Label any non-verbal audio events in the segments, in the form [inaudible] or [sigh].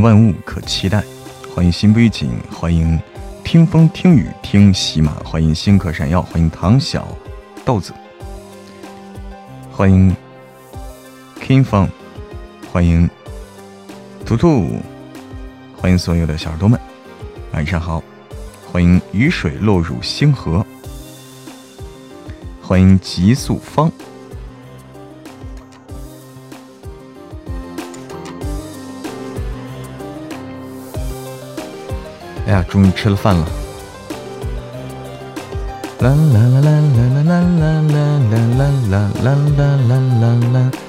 万物可期待，欢迎心不预警，欢迎听风听雨听喜马，欢迎星可闪耀，欢迎唐小豆子，欢迎 King 风，欢迎图图，欢迎所有的小耳朵们，晚上好，欢迎雨水落入星河，欢迎极速方。终于吃了饭了。啦啦啦啦啦啦啦啦啦啦啦啦啦啦啦啦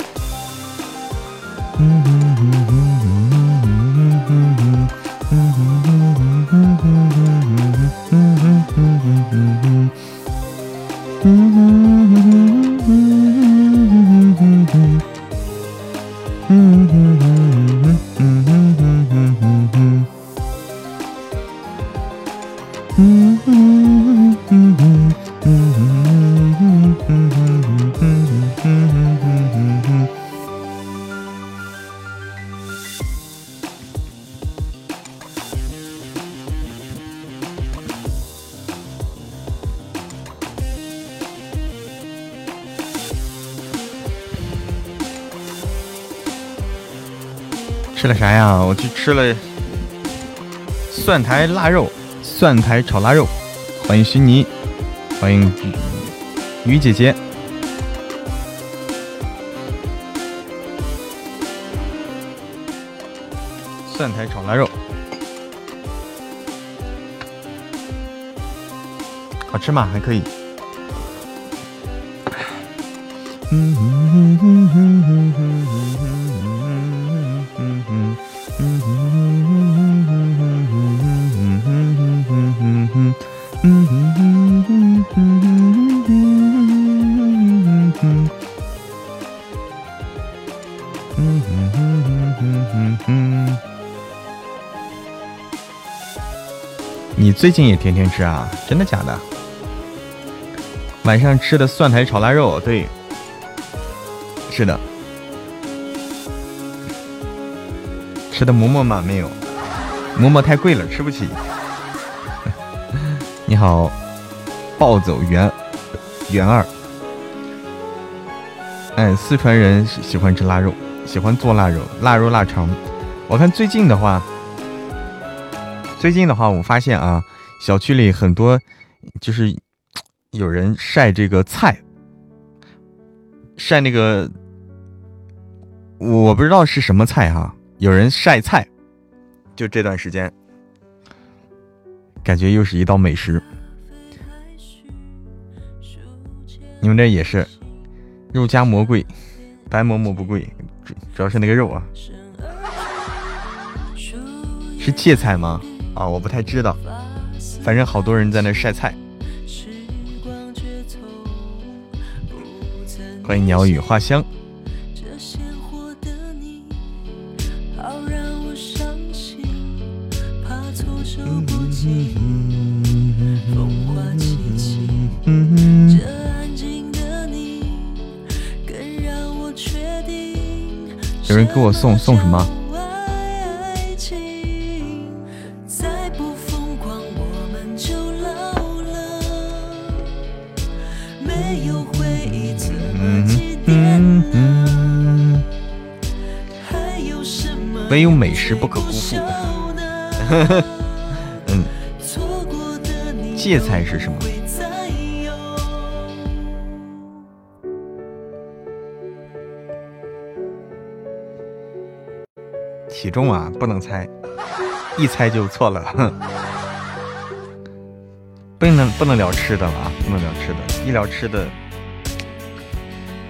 吃了蒜苔腊肉，蒜苔炒腊肉。欢迎徐妮，欢迎于姐姐。蒜苔炒腊肉，好吃吗？还可以。嗯哼哼哼哼哼你最近也天天吃啊？真的假的？晚上吃的蒜苔炒腊肉，对，是的。吃的馍馍吗？没有，馍馍太贵了，吃不起。[laughs] 你好，暴走元元二。哎，四川人喜欢吃腊肉，喜欢做腊肉，腊肉腊肠。我看最近的话，最近的话，我发现啊，小区里很多就是有人晒这个菜，晒那个，我不知道是什么菜哈。有人晒菜，就这段时间，感觉又是一道美食。你们这也是肉夹馍贵，白馍馍不贵，主主要是那个肉啊。是芥菜吗？啊，我不太知道，反正好多人在那晒菜。欢迎鸟语花香。有人给我送送什么？没有美食不可辜负。[laughs] 嗯，芥菜是什么？体重啊，不能猜，一猜就错了。[laughs] 不能不能聊吃的了啊，不能聊吃的，一聊吃的，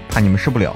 怕你们受不了。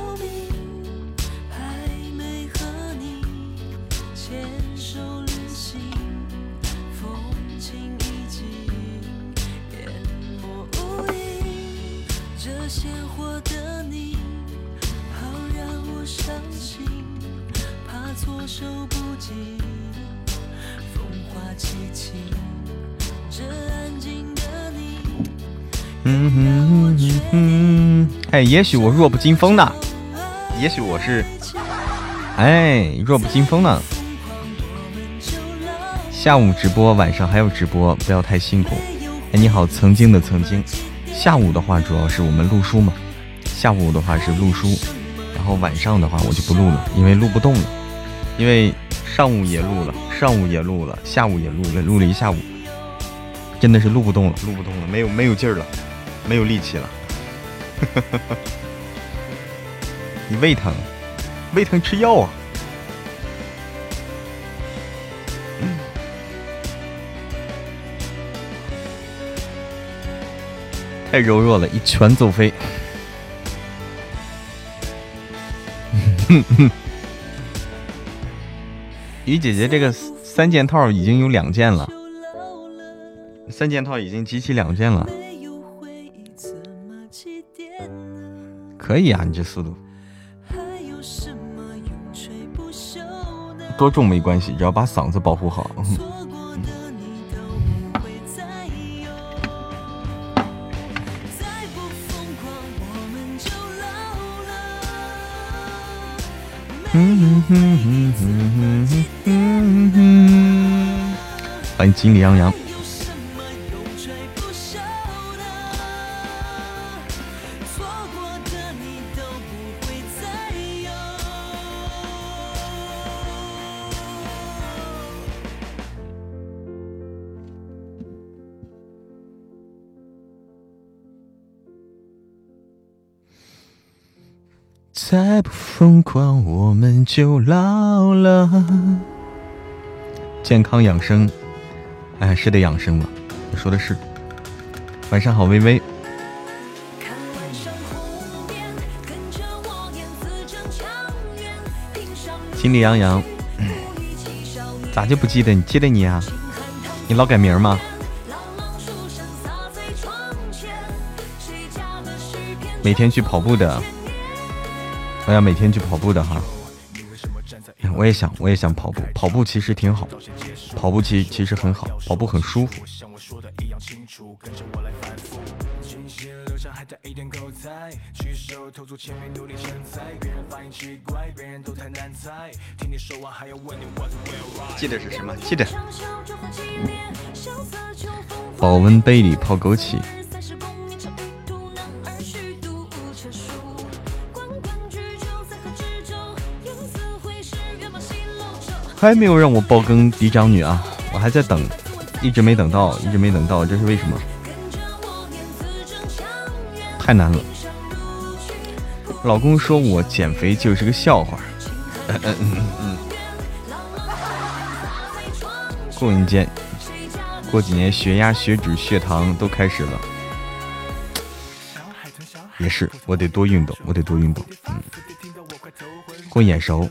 也许我弱不禁风呢，也许我是，哎，弱不禁风呢。下午直播，晚上还有直播，不要太辛苦。哎，你好，曾经的曾经。下午的话，主要是我们录书嘛。下午的话是录书，然后晚上的话我就不录了，因为录不动了。因为上午也录了，上午也录了，下午也录了，录了一下午，真的是录不动了，录不动了，没有没有劲儿了，没有力气了。[laughs] 你胃疼，胃疼吃药啊。[coughs] 太柔弱了，一拳揍飞。[laughs] 鱼姐姐，这个三件套已经有两件了，三件套已经集齐两件了，可以啊，你这速度。多重没关系，只要把嗓子保护好。欢迎锦鲤洋洋。再不疯狂，我们就老了。健康养生，哎，是得养生嘛。你说的是。晚上好，微微。心里洋洋，咋就不记得？你记得你啊？你老改名吗？每天去跑步的。我要每天去跑步的哈，我也想，我也想跑步。跑步其实挺好，跑步其其实很好，跑步很舒服。记得是什么？记得。保温杯里泡枸杞。还没有让我爆更嫡长女啊！我还在等，一直没等到，一直没等到，这是为什么？太难了。老公说我减肥就是个笑话。嗯嗯嗯嗯。过年间，过几年血压、血脂、血糖都开始了。也是，我得多运动，我得多运动。嗯。过眼熟。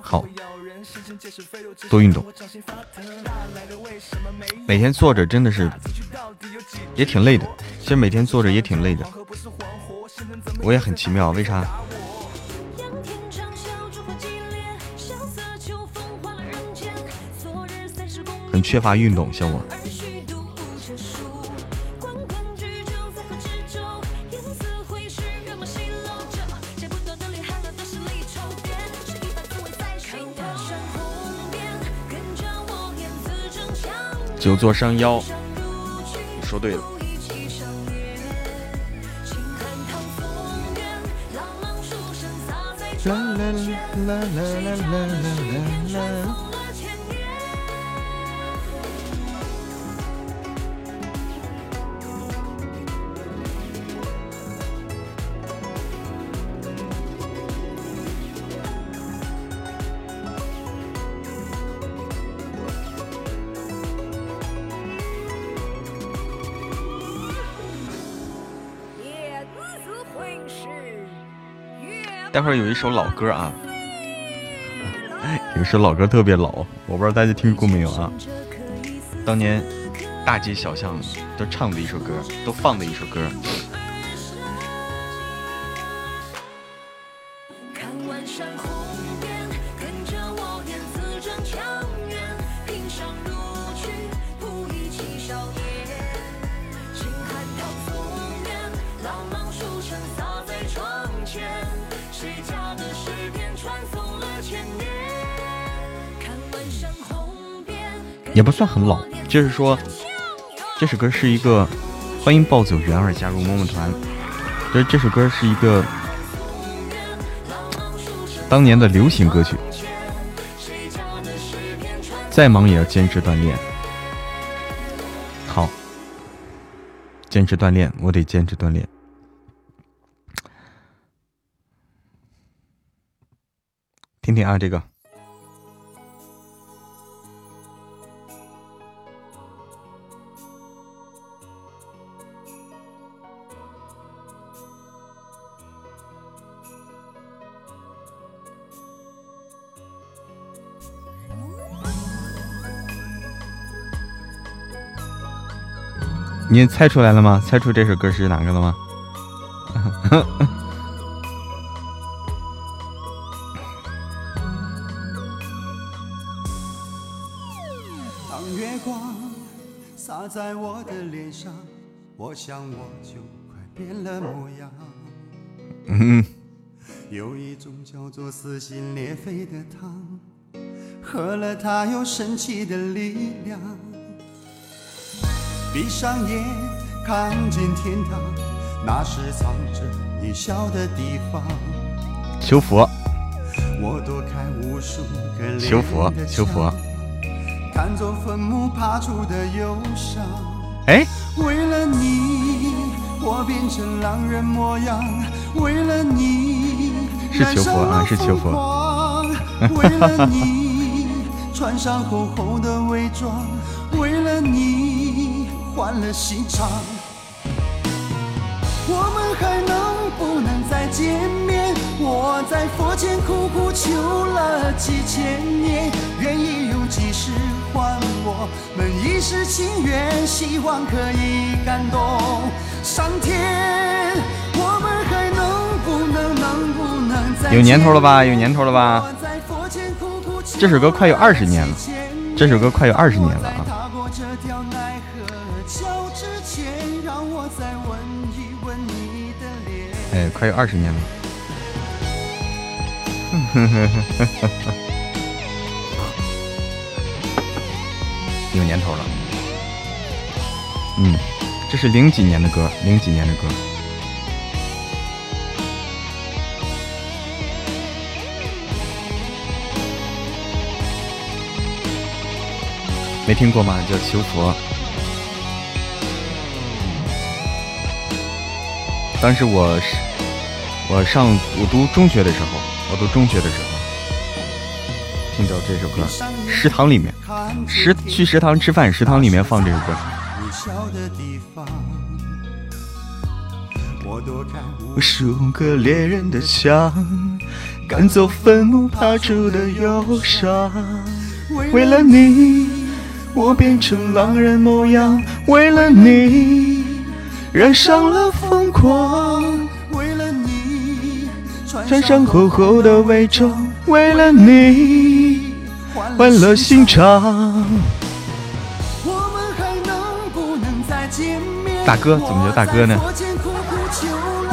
好。多运动，每天坐着真的是也挺累的。其实每天坐着也挺累的，我也很奇妙，为啥？很缺乏运动，像我。久坐伤腰，你说对了。啦啦啦啦啦啦啦啦。待会儿有一首老歌啊，有一首老歌特别老，我不知道大家听过没有啊？当年大街小巷都唱的一首歌，都放的一首歌。不算很老，就是说，这首歌是一个欢迎暴走元儿加入么么团，就是这首歌是一个当年的流行歌曲，再忙也要坚持锻炼。好，坚持锻炼，我得坚持锻炼。听听啊，这个。你猜出来了吗？猜出这首歌是哪个了吗？[laughs] 当月光洒在我的脸上，我想我就快变了模样。嗯。有一种叫做撕心裂肺的汤，喝了它有神奇的力量。闭上眼，看见天堂，那是藏着你笑的地方。求佛。我躲开无数个求佛，求佛。看走坟墓爬出的忧伤。哎。为了你，我变成狼人模样。为了你，是求佛啊，是求佛。为了你，穿上厚厚的伪装。为了你。换了心肠，我们还能不能再见面？我在佛前苦苦求了几千年，愿意用几世换我们一世情缘，希望可以感动上天。我们还能不能能不能再有年头了吧？有年头了吧？这首歌快有二十年了，这首歌快有二十年了啊！哎，快有二十年了，[laughs] 有年头了。嗯，这是零几年的歌，零几年的歌，没听过吗？叫《求佛》。当时我是我上我读中学的时候，我读中学的时候，听到这首歌，食堂里面食去食堂吃饭，食堂里面放这首歌。无数个猎人的枪，赶走坟墓爬出的忧伤。为了你，我变成狼人模样。为了你。染上了疯狂，穿上厚厚的伪装，为了你换了心肠。大哥，怎么叫大哥呢？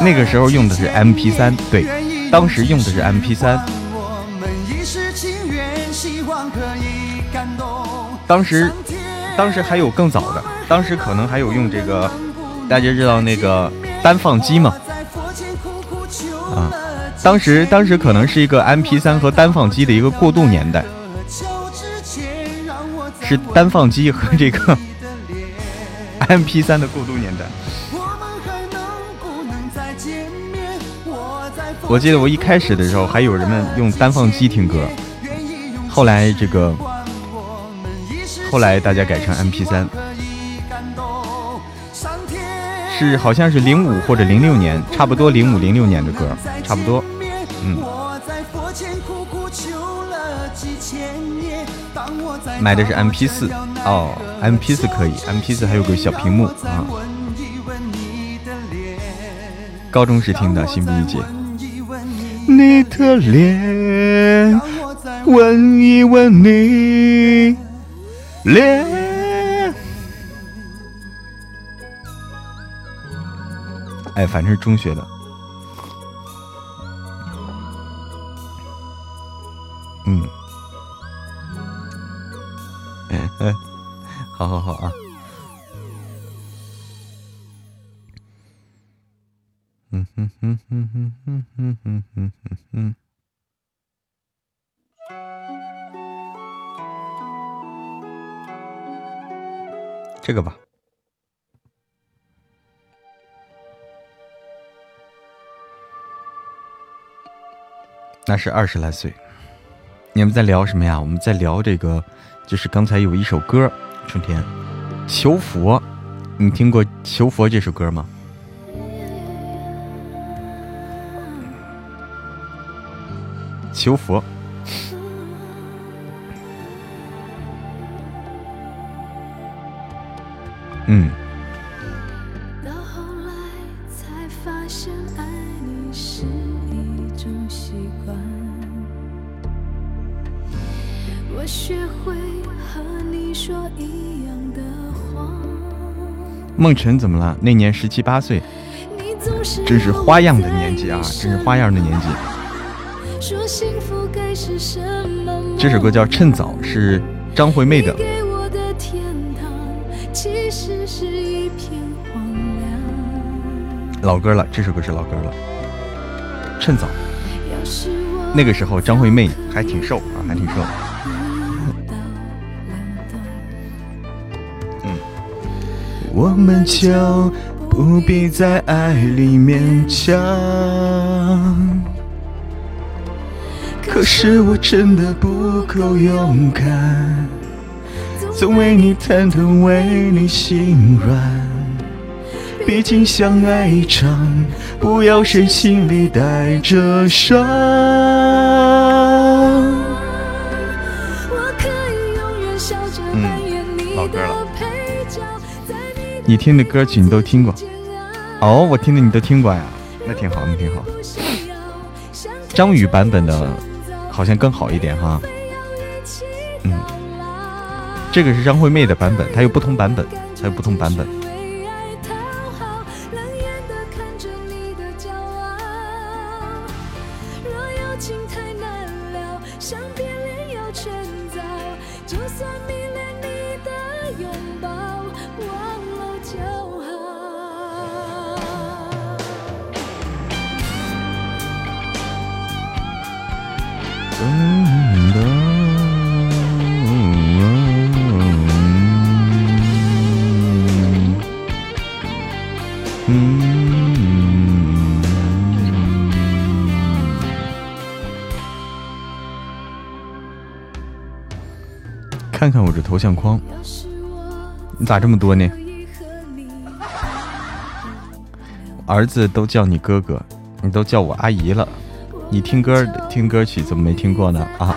那个时候用的是 MP 三，对，当时用的是 MP 三。当时，当时还有更早的，当时可能还有用这个。大家知道那个单放机吗？啊，当时当时可能是一个 M P 三和单放机的一个过渡年代，是单放机和这个 [laughs] M P 三的过渡年代。我记得我一开始的时候还有人们用单放机听歌，后来这个后来大家改成 M P 三。是，好像是零五或者零六年，差不多零五零六年的歌，差不多。嗯。买的是 M P 四哦，M P 四可以，M P 四还有个小屏幕啊。高中时听的，心不意解。你的脸，闻一闻你脸。哎，反正是中学的。嗯，[laughs] 好好好啊。嗯哼哼哼哼哼哼哼哼哼，这个吧。那是二十来岁。你们在聊什么呀？我们在聊这个，就是刚才有一首歌，春天求佛，你听过《求佛》这首歌吗？求佛，嗯。梦辰怎么了？那年十七八岁，真是花样的年纪啊！真是花样的年纪。这首歌叫《趁早》，是张惠妹的。老歌了，这首歌是老歌了，《趁早》。那个时候张惠妹还挺瘦啊，还挺瘦。我们就不必在爱里勉强。可是我真的不够勇敢，总为你忐忑，为你心软。毕竟相爱一场，不要谁心里带着伤。你听的歌曲你都听过？哦，我听的你都听过呀，那挺好，那挺好。张宇版本的。好像更好一点哈，嗯，这个是张惠妹的版本，它有不同版本，它有不同版本。头像框，你咋这么多呢？儿子都叫你哥哥，你都叫我阿姨了。你听歌听歌曲怎么没听过呢？啊！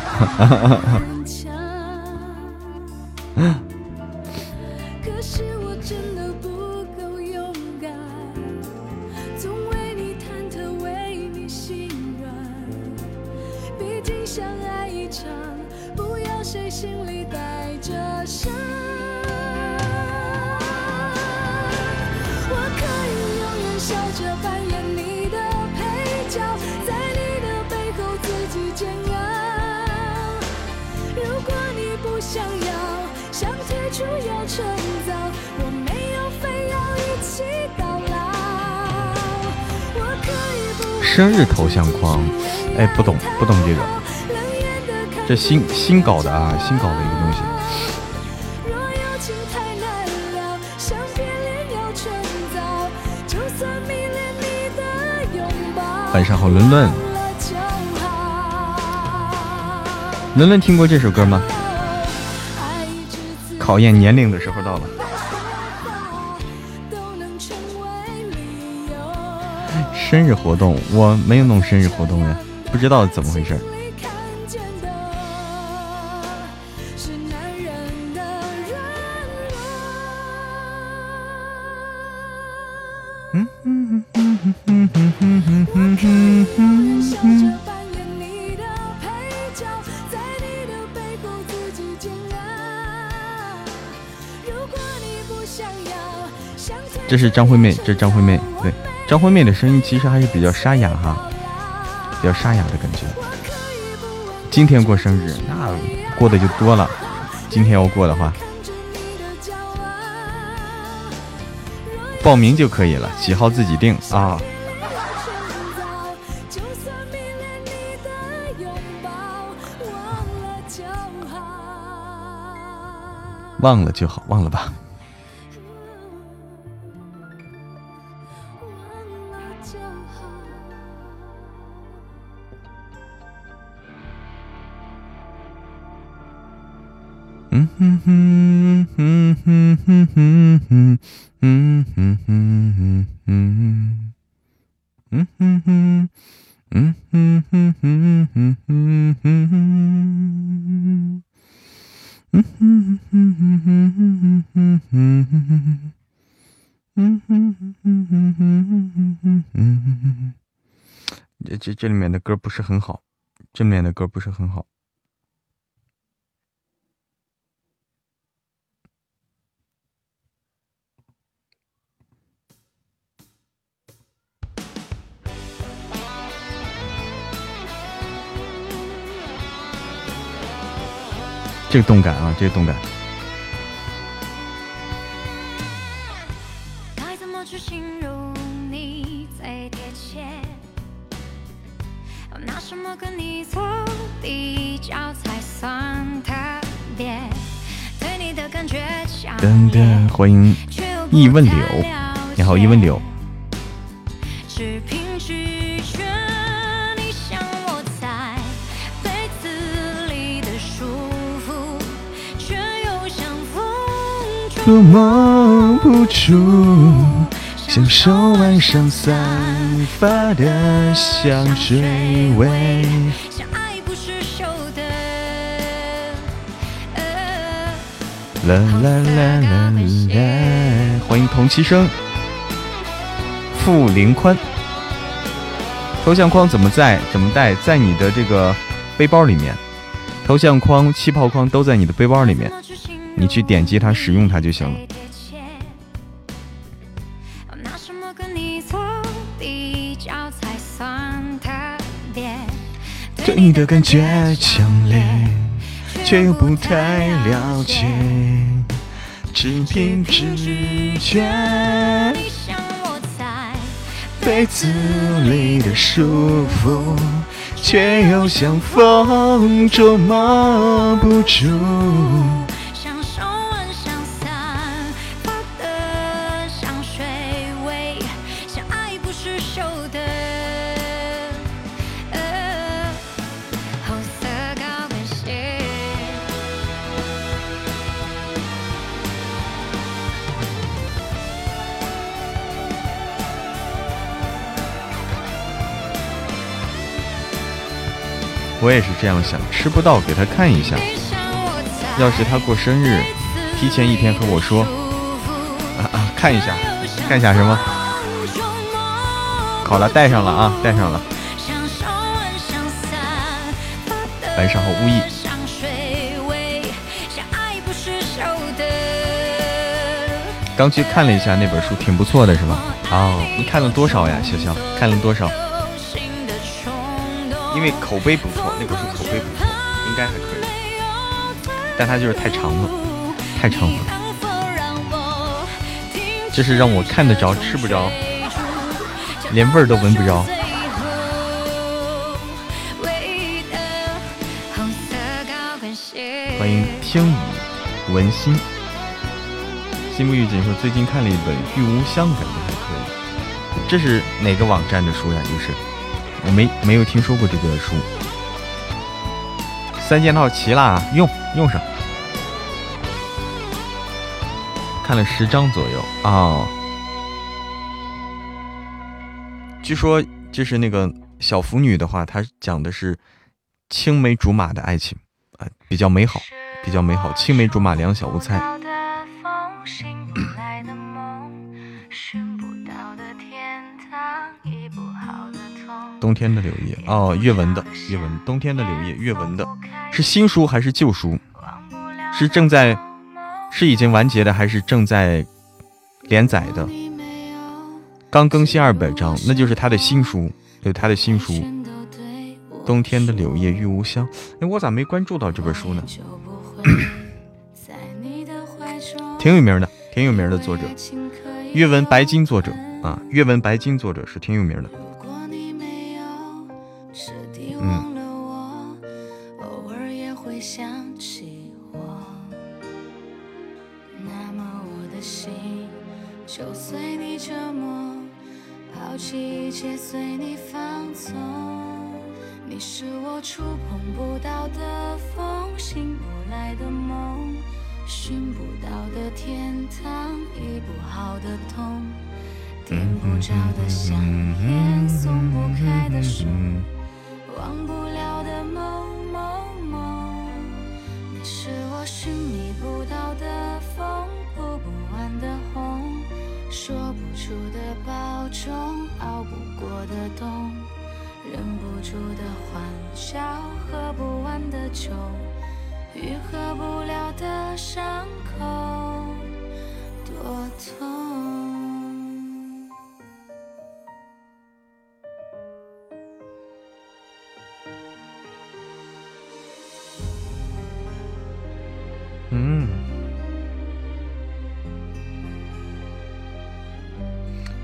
不懂这个，这新新搞的啊，新搞的一个东西。晚上好，伦伦。伦伦听过这首歌吗？考验年龄的时候到了。生日活动我没有弄生日活动呀，知道怎么回事。这是张惠妹，这是张惠妹，对。张惠妹的声音其实还是比较沙哑哈，比较沙哑的感觉。今天过生日，那过的就多了。今天要过的话，报名就可以了，喜好自己定啊。忘了就好，忘了吧。嗯哼哼哼哼哼，嗯哼哼哼哼，嗯哼哼，嗯哼哼哼哼哼哼。嗯哼哼哼哼哼哼哼哼哼哼，哼哼哼哼哼哼哼哼，这这这里面的歌不是很好，这里面的歌不是很好。这个动感啊，这个动感。欢迎易问柳，你好，易问柳。捉摸不住，享受晚上散发的香水味。啦啦啦啦啦！欢迎同期生，傅林宽。头像框怎么在？怎么带？在你的这个背包里面。头像框、气泡框都在你的背包里面。你去点击它，使用它就行了。对你的感觉强烈，却又不太了解，只凭直觉。被子里的舒服，却又像风捉摸不住。我也是这样想，吃不到给他看一下。要是他过生日，提前一天和我说，啊啊，看一下，看一下什么？好了，带上了啊，带上了。晚上好，无意。刚去看了一下那本书，挺不错的，是吧？哦，你看了多少呀，潇潇？看了多少？因为口碑不错，那本书口碑不错，应该还可以，但它就是太长了，太长了，这是让我看得着吃不着，连味儿都闻不着。欢迎听雨闻心，心不预警说最近看了一本《玉无香》，感觉还可以。这是哪个网站的书呀？就是？我没没有听说过这个书，三件套齐啦，用用上，看了十章左右啊。据说就是那个小腐女的话，她讲的是青梅竹马的爱情啊，比较美好，比较美好，青梅竹马两小无猜。冬天的柳叶哦，阅文的阅文，冬天的柳叶阅文的，是新书还是旧书？是正在，是已经完结的还是正在连载的？刚更新二百章，那就是他的新书，对他的新书。冬天的柳叶玉无香，哎，我咋没关注到这本书呢？[coughs] 挺有名的，挺有名的作者，阅文白金作者啊，阅文白金作者是挺有名的。忘了我偶尔也会想起我那么我的心就随你折磨抛弃一切随你放纵你是我触碰不到的风醒不来的梦寻不到的天堂医不好的痛。点不着的香烟松不开的手。忘不了的某某某你是我寻觅不到的风哭不完的红说不出的保重熬不过的冬忍不住的欢笑喝不完的酒愈合不了的伤口多痛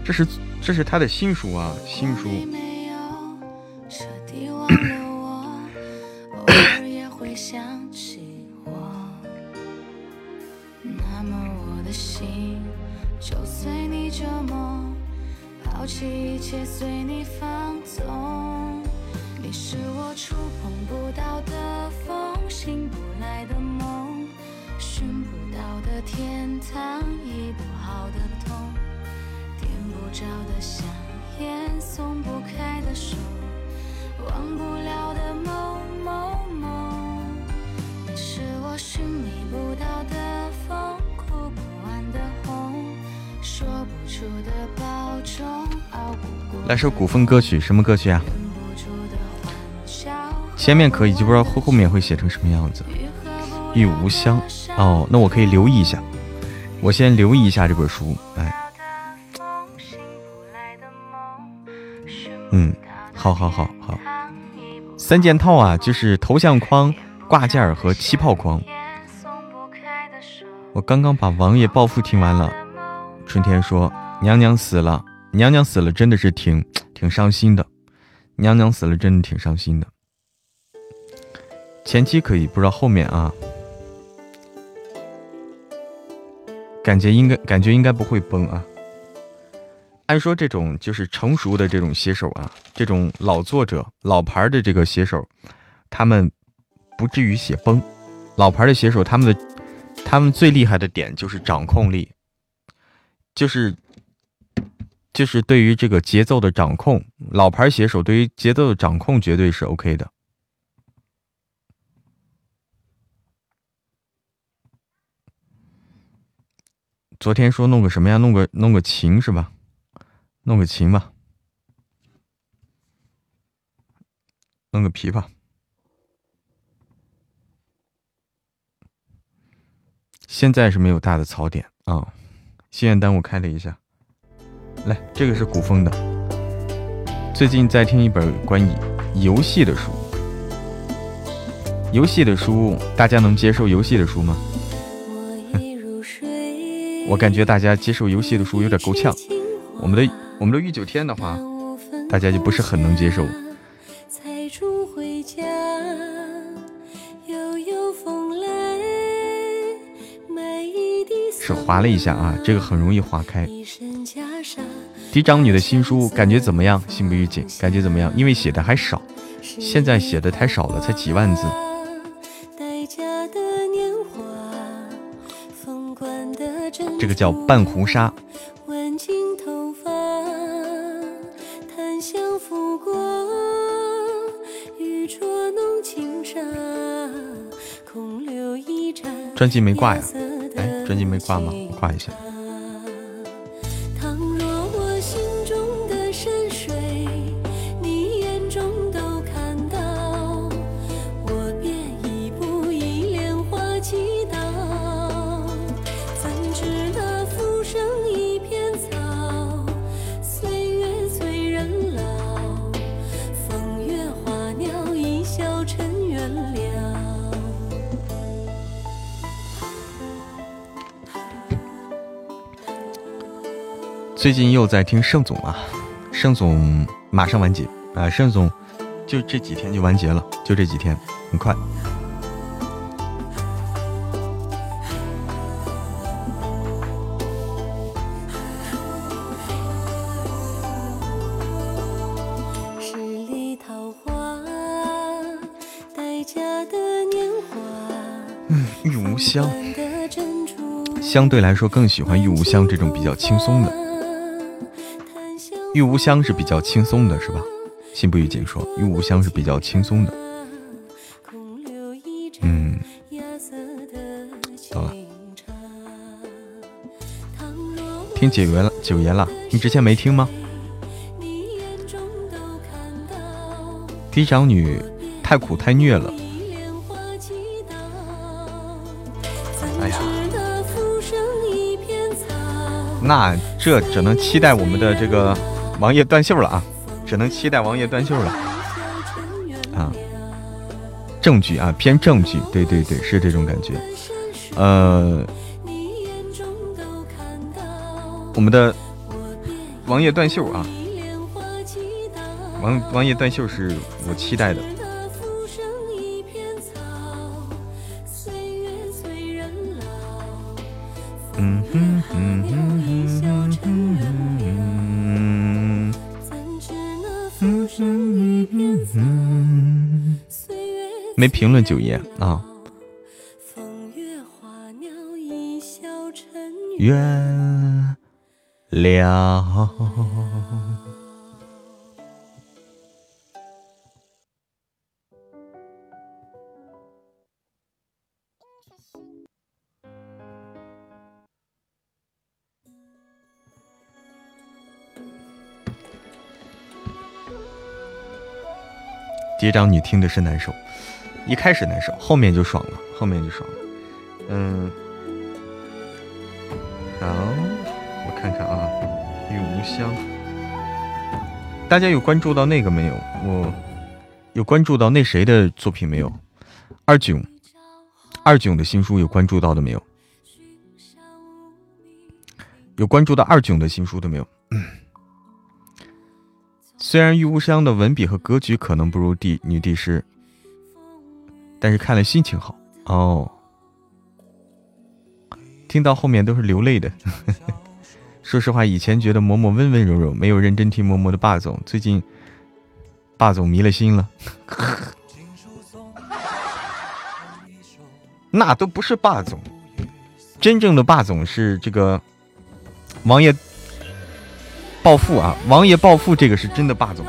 这是这是他的新书啊，新书。来首古风歌曲，什么歌曲啊？前面可以，就不知道后后面会写成什么样子。玉无香哦，那我可以留意一下。我先留意一下这本书，哎，嗯，好好好好，三件套啊，就是头像框、挂件和气泡框。我刚刚把《王爷暴富》听完了，春天说：“娘娘死了。”娘娘死了，真的是挺挺伤心的。娘娘死了，真的挺伤心的。前期可以，不知道后面啊。感觉应该，感觉应该不会崩啊。按说这种就是成熟的这种写手啊，这种老作者、老牌的这个写手，他们不至于写崩。老牌的写手，他们的他们最厉害的点就是掌控力，就是。就是对于这个节奏的掌控，老牌写手对于节奏的掌控绝对是 OK 的。昨天说弄个什么呀？弄个弄个琴是吧？弄个琴吧，弄个琵琶。现在是没有大的槽点啊。心愿单我开了一下。来，这个是古风的。最近在听一本关于游戏的书。游戏的书，大家能接受游戏的书吗？[laughs] 我感觉大家接受游戏的书有点够呛。我们的我们的御九天的话，大家就不是很能接受。是划了一下啊，这个很容易划开。嫡长女的新书感觉怎么样？心不预警，感觉怎么样？因为写的还少，现在写的太少了，才几万字。这个叫半红纱。专辑没挂呀？哎，专辑没挂吗？我挂一下。最近又在听盛总啊，盛总马上完结啊，盛总就这几天就完结了，就这几天，很快。嗯，玉无香，相对来说更喜欢玉无香这种比较轻松的。玉无香是比较轻松的，是吧？心不语锦说，玉无香是比较轻松的。嗯，懂了。听九言了，九言了，你之前没听吗？嫡长女太苦太虐了。哎呀，那这只能期待我们的这个。王爷断袖了啊，只能期待王爷断袖了啊！证据啊，偏证据，对对对，是这种感觉。呃，我们的王爷断袖啊，王王爷断袖是我期待的。没评论九爷啊。原谅。嫡长女听的是难受。一开始难受，后面就爽了，后面就爽了。嗯，好，我看看啊，玉无香，大家有关注到那个没有？我有关注到那谁的作品没有？二囧，二囧的新书有关注到的没有？有关注到二囧的新书的没有？虽然玉无香的文笔和格局可能不如帝女帝师。但是看了心情好哦，听到后面都是流泪的。[laughs] 说实话，以前觉得嬷嬷温温柔柔，没有认真听嬷嬷的霸总。最近，霸总迷了心了。[laughs] 那都不是霸总，真正的霸总是这个王爷暴富啊！王爷暴富，这个是真的霸总，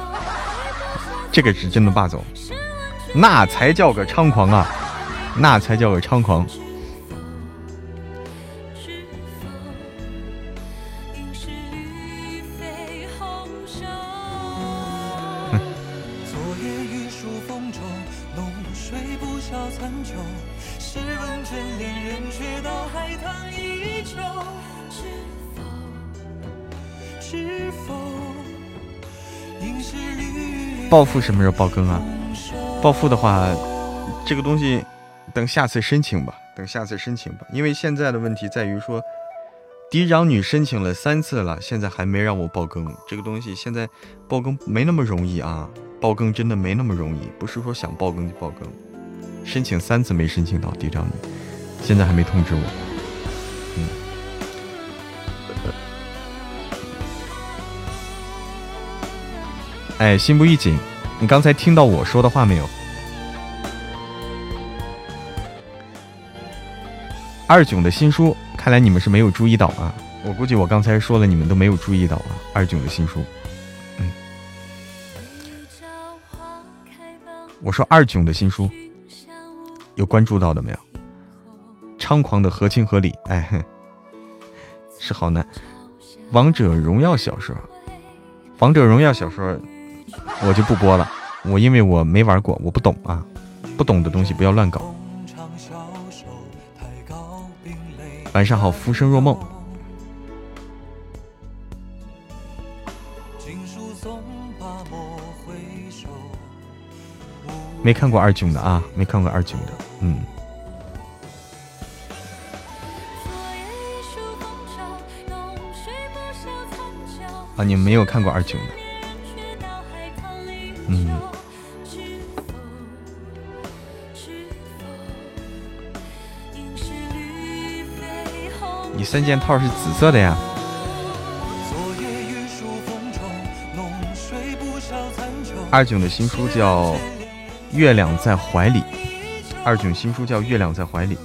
这个是真的霸总。那才叫个猖狂啊！那才叫个猖狂。暴富 [laughs] 什么时候爆更啊？暴富的话，这个东西等下次申请吧，等下次申请吧。因为现在的问题在于说，嫡长女申请了三次了，现在还没让我爆更。这个东西现在爆更没那么容易啊，爆更真的没那么容易，不是说想爆更就爆更。申请三次没申请到嫡长女，现在还没通知我。嗯。哎，心不一紧。你刚才听到我说的话没有？二囧的新书，看来你们是没有注意到啊！我估计我刚才说了，你们都没有注意到啊！二囧的新书，嗯，我说二囧的新书，有关注到的没有？猖狂的合情合理，哎，是好难。王者荣耀小说，王者荣耀小说。我就不播了，我因为我没玩过，我不懂啊，不懂的东西不要乱搞。晚上好，浮生若梦。没看过二囧的啊，没看过二囧的，嗯。啊，你们没有看过二囧的？嗯。你三件套是紫色的呀？二囧的新书叫《月亮在怀里》，二囧新书叫《月亮在怀里》。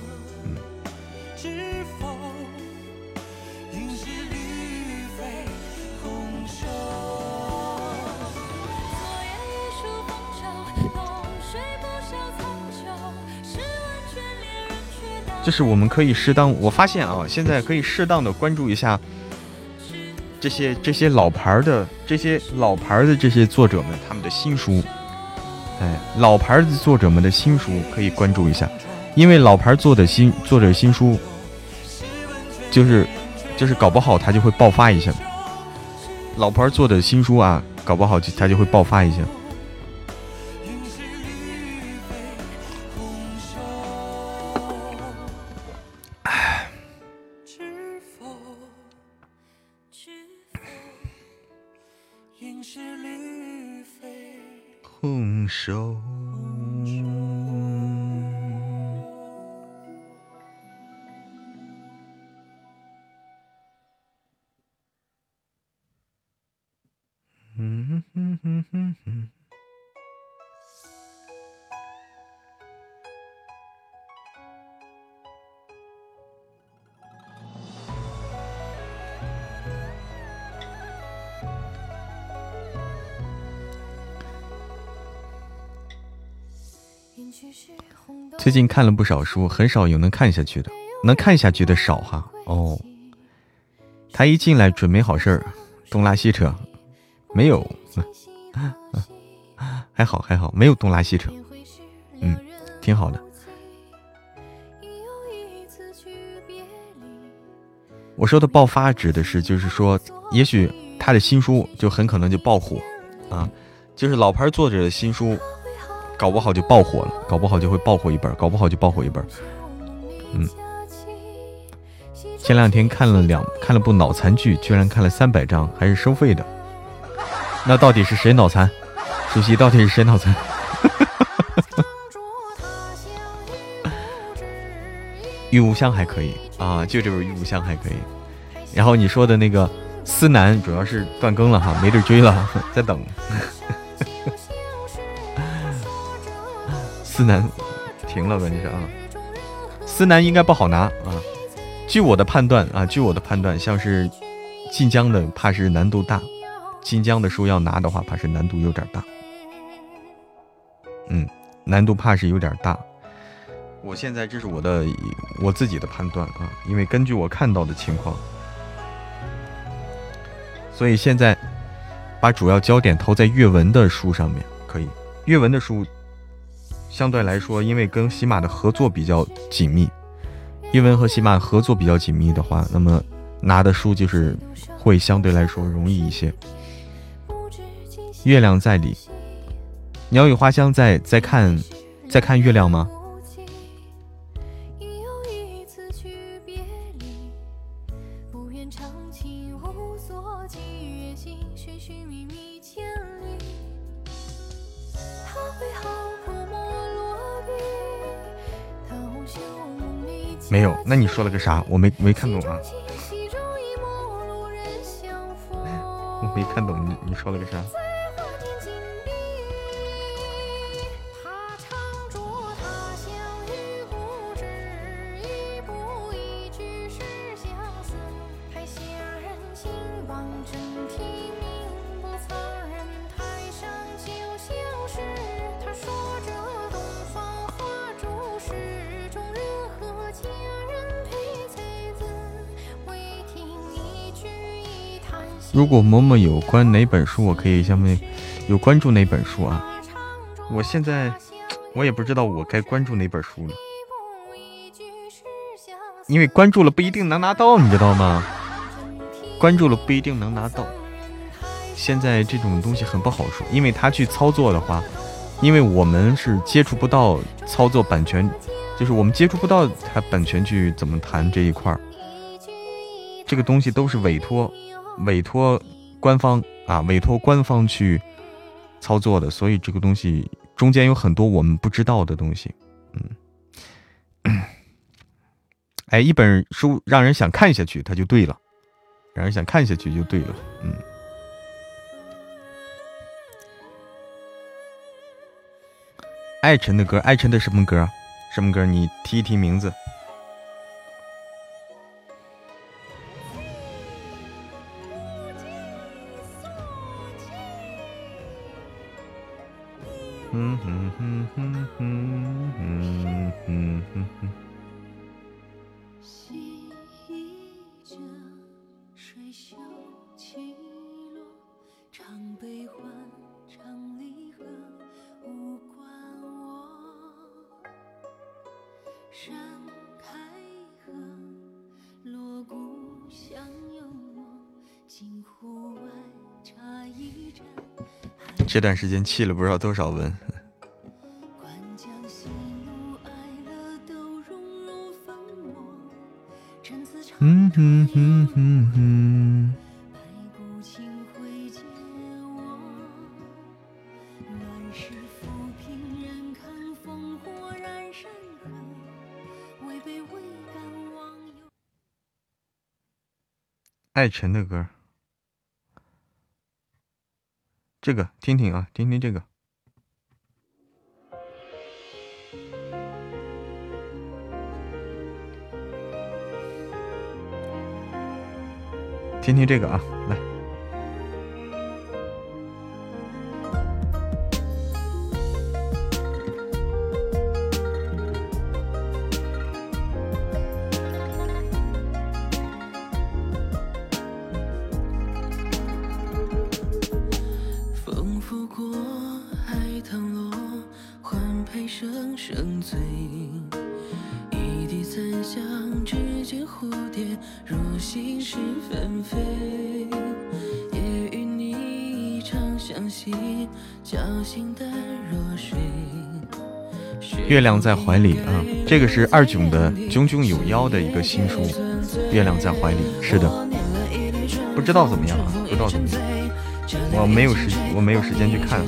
是我们可以适当，我发现啊，现在可以适当的关注一下这些这些老牌的这些老牌的这些作者们他们的新书，哎，老牌的作者们的新书可以关注一下，因为老牌做的新作者新书，就是就是搞不好他就会爆发一下，老牌做的新书啊，搞不好就他就会爆发一下。最近看了不少书，很少有能看下去的，能看下去的少哈。哦，他一进来准没好事儿，东拉西扯，没有，[laughs] 还好还好，没有东拉西扯，嗯，挺好的。我说的爆发指的是，就是说，也许他的新书就很可能就爆火啊，就是老牌作者的新书。搞不好就爆火了，搞不好就会爆火一本，搞不好就爆火一本。嗯，前两天看了两看了部脑残剧，居然看了三百章，还是收费的。那到底是谁脑残？主席到底是谁脑残？[laughs] 玉无香还可以啊，就这本玉无香还可以。然后你说的那个思南，主要是断更了哈，没地追了，[laughs] 在等。思南停了，关键是啊，思南应该不好拿啊。据我的判断啊，据我的判断，像是晋江的，怕是难度大。晋江的书要拿的话，怕是难度有点大。嗯，难度怕是有点大。我现在这是我的我自己的判断啊，因为根据我看到的情况，所以现在把主要焦点投在阅文的书上面，可以。阅文的书。相对来说，因为跟喜马的合作比较紧密，因为和喜马合作比较紧密的话，那么拿的书就是会相对来说容易一些。月亮在里，鸟语花香在在看，在看月亮吗？那你说了个啥？我没没看懂啊！[laughs] 我没看懂你你说了个啥？如果某某有关哪本书，我可以下面有关注哪本书啊？我现在我也不知道我该关注哪本书了，因为关注了不一定能拿到，你知道吗？关注了不一定能拿到。现在这种东西很不好说，因为他去操作的话，因为我们是接触不到操作版权，就是我们接触不到他版权去怎么谈这一块儿，这个东西都是委托。委托官方啊，委托官方去操作的，所以这个东西中间有很多我们不知道的东西。嗯，哎，一本书让人想看下去，它就对了；让人想看下去就对了。嗯。爱晨的歌，爱晨的什么歌？什么歌？你提一提名字。这段时间气了不知道多少文。嗯哼哼哼哼。爱晨的歌。这个听听啊，听听这个，听听这个啊，月亮在怀里啊，这个是二囧的《炯炯有妖》的一个新书，《月亮在怀里》是的，不知道怎么样啊，不知道怎么样，我没有时我没有时间去看啊。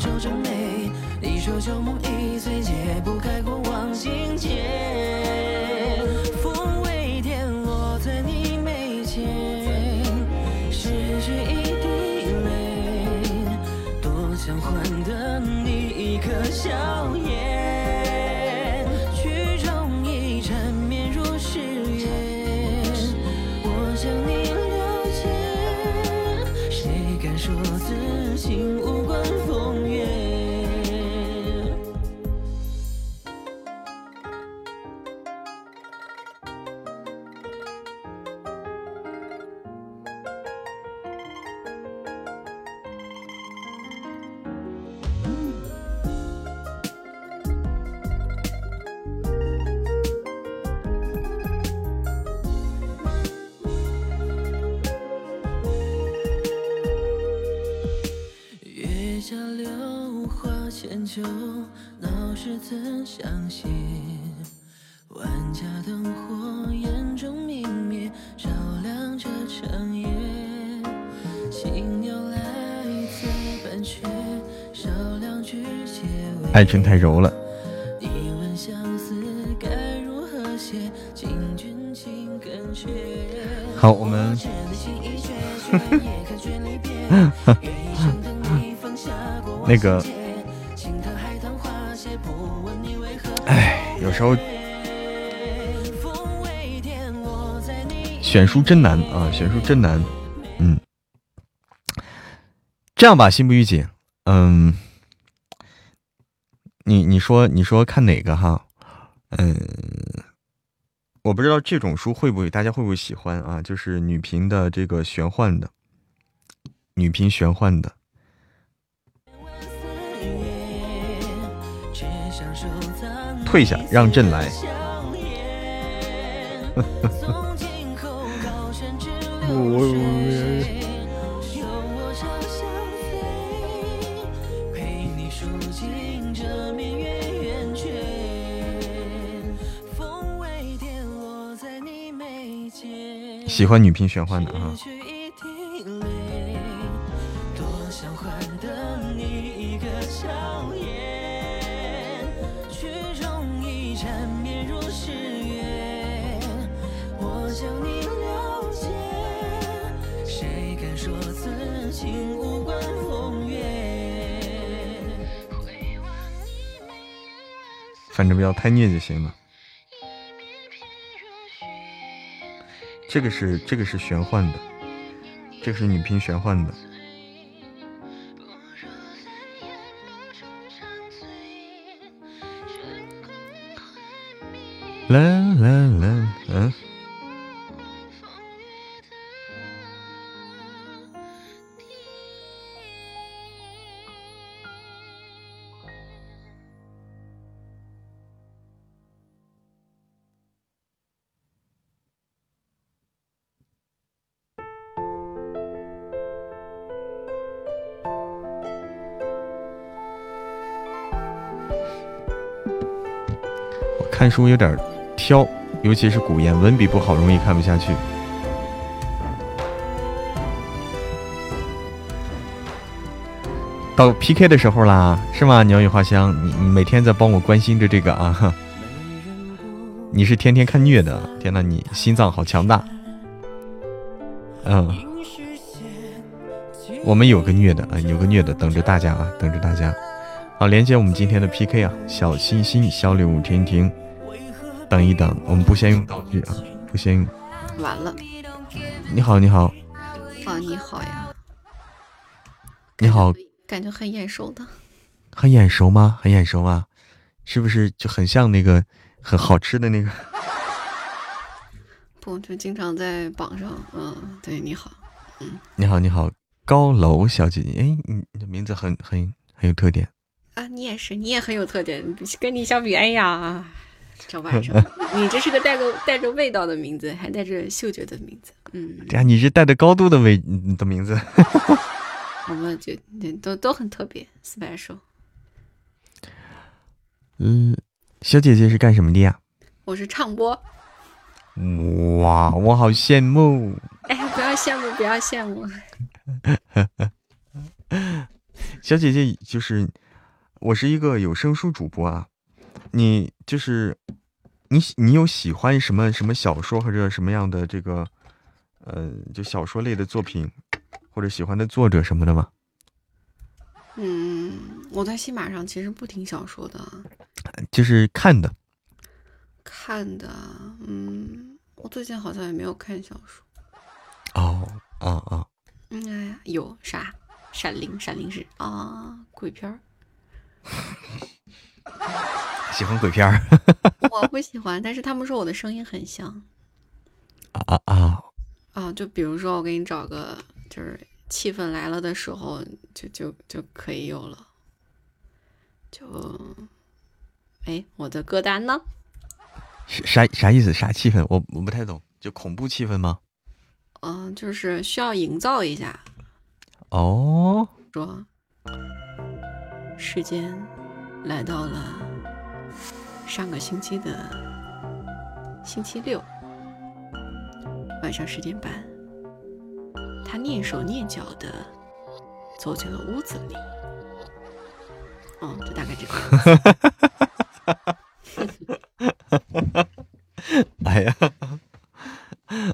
爱情太柔了。好，我们。[laughs] 那个。哎，有时候选书真难啊，选书真难。嗯，这样吧，心不预警。嗯。你你说你说看哪个哈？嗯，我不知道这种书会不会大家会不会喜欢啊？就是女频的这个玄幻的，女频玄幻的。退下，让朕来。我。[laughs] 喜欢女频玄幻的啊。多想换得你一个笑。反正不要太虐就行了。这个是这个是玄幻的，这个是女频玄幻的。啦啦啦，书有点挑，尤其是古言，文笔不好容易看不下去。到 PK 的时候啦，是吗？鸟语花香，你你每天在帮我关心着这个啊？你是天天看虐的？天呐，你心脏好强大。嗯，我们有个虐的啊，有个虐的等着大家啊，等着大家。好，连接我们今天的 PK 啊，小心心、小礼物、婷婷。等一等，我们不先用道具啊，不先用。完了。你好，你好。啊，你好呀。你好。感觉很眼熟的。很眼熟吗？很眼熟吗？是不是就很像那个很好吃的那个？[laughs] 不，就经常在榜上。嗯，对，你好。嗯。你好，你好，高楼小姐姐。哎，你你的名字很很很有特点。啊，你也是，你也很有特点。跟你相比，哎呀。这晚上，你这是个带个带着味道的名字，还带着嗅觉的名字。嗯，对呀，你是带着高度的味的名字。我们就都都很特别，special。嗯，小姐姐是干什么的呀？我是唱播。哇，我好羡慕。哎，不要羡慕，不要羡慕。[laughs] 小姐姐就是，我是一个有声书主播啊。你就是你，你有喜欢什么什么小说或者什么样的这个，呃，就小说类的作品，或者喜欢的作者什么的吗？嗯，我在喜马上其实不听小说的，就是看的。看的，嗯，我最近好像也没有看小说。哦，哦哦。嗯，哎呀，有啥？闪灵，闪灵是啊，鬼片儿。[laughs] 喜欢鬼片儿，[laughs] 我不喜欢，但是他们说我的声音很像。啊啊啊！啊就比如说，我给你找个，就是气氛来了的时候，就就就可以有了。就，哎，我的歌单呢？啥啥意思？啥气氛？我我不太懂。就恐怖气氛吗？嗯，就是需要营造一下。哦。说，时间来到了。上个星期的星期六晚上十点半，他蹑手蹑脚的走进了屋子里。哦，就大概这个。[laughs] 哎呀，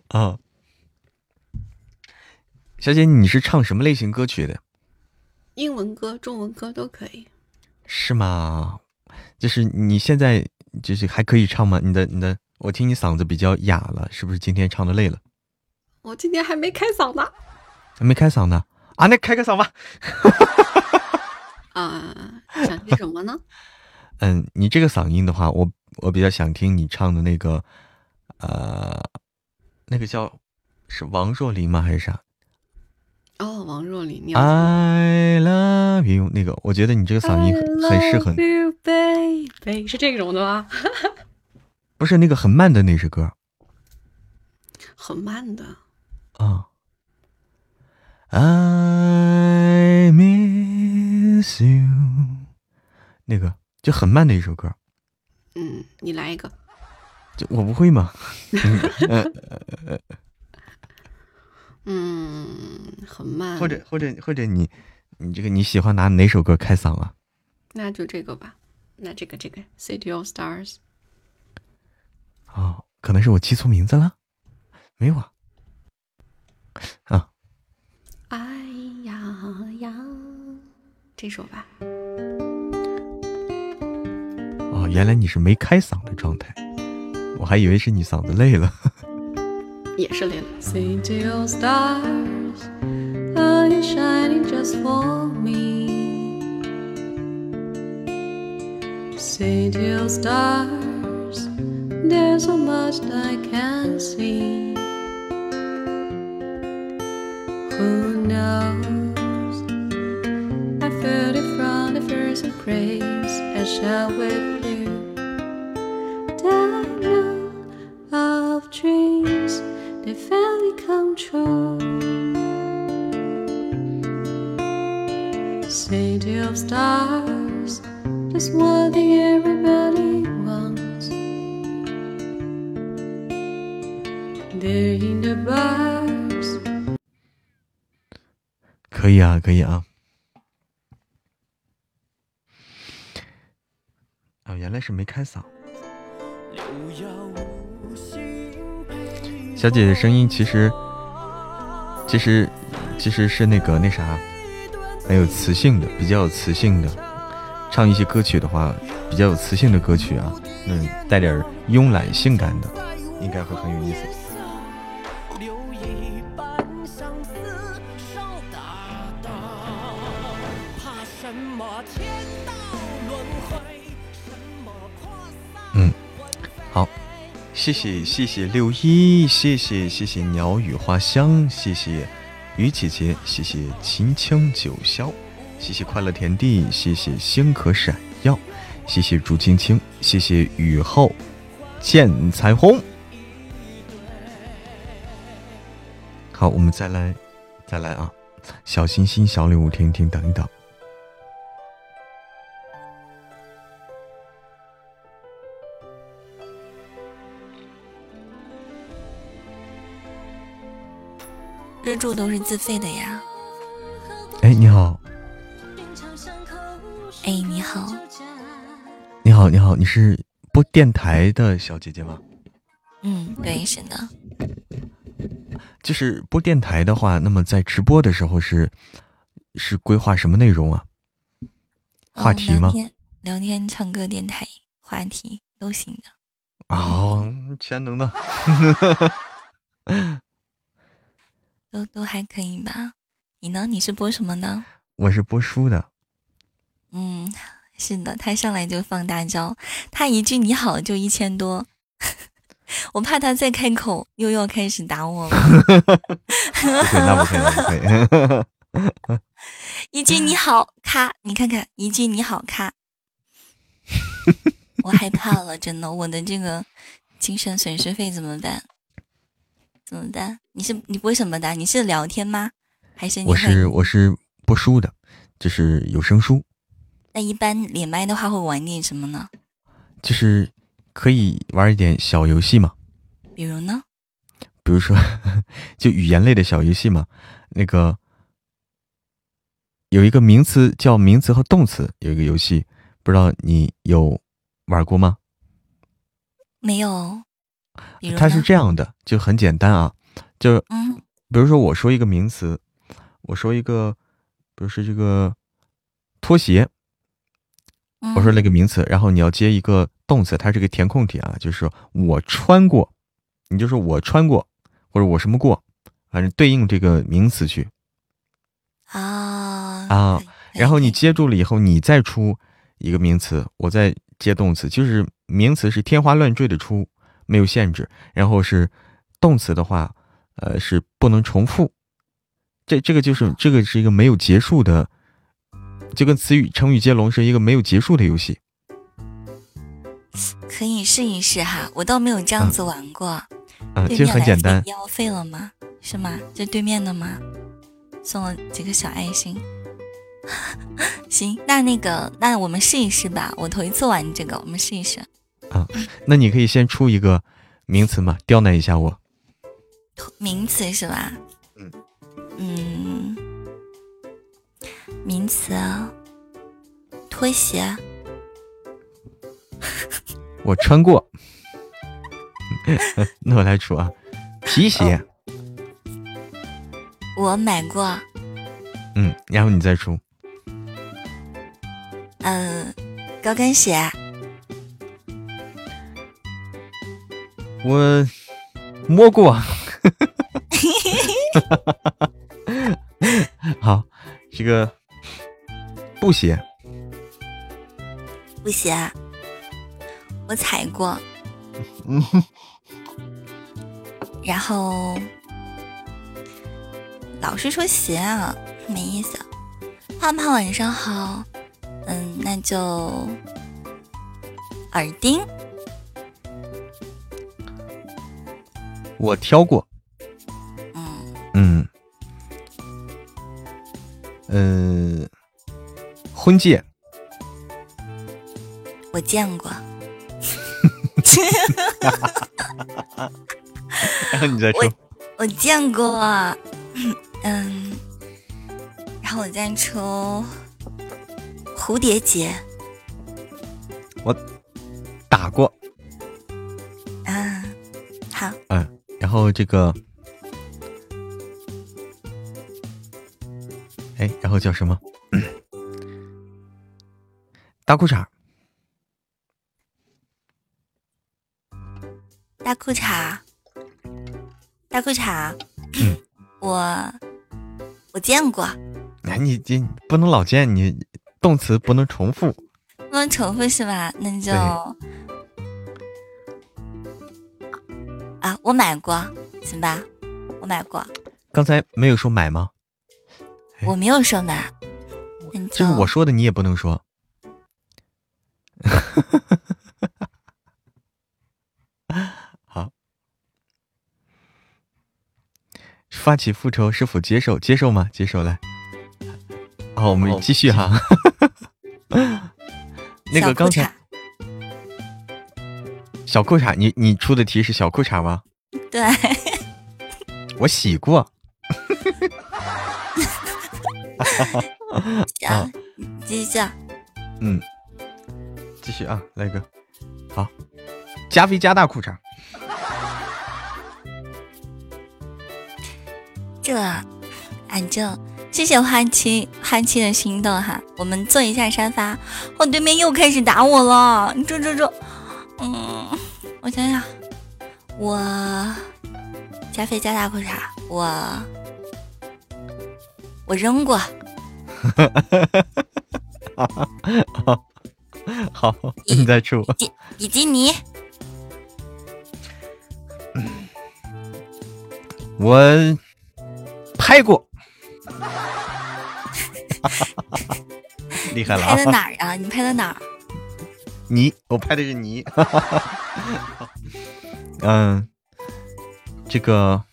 啊，小姐，你是唱什么类型歌曲的？英文歌、中文歌都可以。是吗？就是你现在就是还可以唱吗？你的你的，我听你嗓子比较哑了，是不是今天唱的累了？我今天还没开嗓呢，还没开嗓呢啊！那开个嗓吧。啊，想听什么呢？[laughs] 嗯，你这个嗓音的话，我我比较想听你唱的那个，呃，那个叫是王若琳吗？还是啥？哦，王若琳，你 I love you，那个，我觉得你这个嗓音很适合。baby，是这种的吗？[laughs] 不是那个很慢的那首歌。很慢的。啊。I miss you，那个就很慢的一首歌。嗯，你来一个。就我不会吗？嗯，[laughs] 很慢。或者或者或者你，你这个你喜欢拿哪首歌开嗓啊？那就这个吧。那这个这个 City of Stars。哦，可能是我记错名字了。没有啊。啊。哎呀呀，这首吧。哦，原来你是没开嗓的状态，我还以为是你嗓子累了。也是累了。City of stars, are you shining just for me? City of stars, there's so much I can see. Who knows? I felt it from the first embrace I share with 可以啊，可以啊。啊，原来是没开嗓。小姐姐声音其实，其实，其实是那个那啥，很有磁性的，比较有磁性的。唱一些歌曲的话，比较有磁性的歌曲啊，嗯，带点慵懒性感的，应该会很有意思。谢谢谢谢六一，谢谢谢谢鸟语花香，谢谢雨姐姐，谢谢秦腔九霄，谢谢快乐田地，谢谢星可闪耀，谢谢朱青青，谢谢雨后见彩虹。好，我们再来再来啊，小心心小礼物听一听，等一等。日住都是自费的呀。哎，你好，哎，你好，你好，你好，你是播电台的小姐姐吗？嗯，对，是的。就是播电台的话，那么在直播的时候是是规划什么内容啊？话题吗？聊天、聊天、唱歌、电台话题都行的。哦，全能的。[laughs] 都都还可以吧？你呢？你是播什么呢？我是播书的。嗯，是的，他上来就放大招，他一句你好就一千多，[laughs] 我怕他再开口又要开始打我了。那不可以，不可以。一句你好，咔，你看看，一句你好，咔，[laughs] 我害怕了，真的，我的这个精神损失费怎么办？怎么的？你是你播什么的？你是聊天吗？还是你我是我是播书的，就是有声书。那一般连麦的话会玩点什么呢？就是可以玩一点小游戏嘛。比如呢？比如说，[laughs] 就语言类的小游戏嘛。那个有一个名词叫名词和动词，有一个游戏，不知道你有玩过吗？没有。它是这样的，就很简单啊，就嗯，比如说我说一个名词，我说一个，比如说这个拖鞋，我说那个名词，然后你要接一个动词，它是个填空题啊，就是说我穿过，你就说我穿过，或者我什么过，反正对应这个名词去啊啊，然后你接住了以后，你再出一个名词，我再接动词，就是名词是天花乱坠的出。没有限制，然后是动词的话，呃，是不能重复。这这个就是这个是一个没有结束的，就跟词语成语接龙是一个没有结束的游戏。可以试一试哈，我倒没有这样子玩过。啊，其实很简单。要费了吗？是吗？这对面的吗？送了几个小爱心。[laughs] 行，那那个，那我们试一试吧。我头一次玩这个，我们试一试。啊，那你可以先出一个名词嘛，刁难一下我。名词是吧？嗯嗯，名词，拖鞋。[laughs] 我穿过。[laughs] 那我来出啊，皮鞋。我买过。嗯，然后你再出。嗯，高跟鞋。我摸过。[laughs] 好，这个布鞋，布鞋，我踩过。嗯，[laughs] 然后老是说鞋啊，没意思。胖胖晚上好，嗯，那就耳钉，我挑过。嗯。嗯，呃，婚戒，我见过。[laughs] 然后你再说，我见过，嗯，然后我再抽蝴蝶结，我后这个，哎，然后叫什么？[coughs] 大裤衩，大裤衩，大裤衩，嗯，我我见过，哎，你这不能老见，你动词不能重复，不能重复是吧？那就我买过，行吧？我买过，刚才没有说买吗？哎我没有说买，那这是我说的，你也不能说。好，发起复仇是否接受？接受吗？接受来。好，我们继续哈。[laughs] 那个刚才小裤衩，你你出的题是小裤衩吗？对，我洗过。[laughs] 行，继续。嗯，继续啊，来一个，好，加肥加大裤衩，这，俺这，谢谢花期花期的心动哈，我们坐一下沙发。我对面又开始打我了，这这这，嗯，我想想，我加肥加大裤衩，我我扔过，[laughs] 好，你再出，比比基尼，我拍过，[laughs] 厉害了拍的啊！哪儿啊？你拍的哪儿？你，我拍的是你，[laughs] 嗯，这个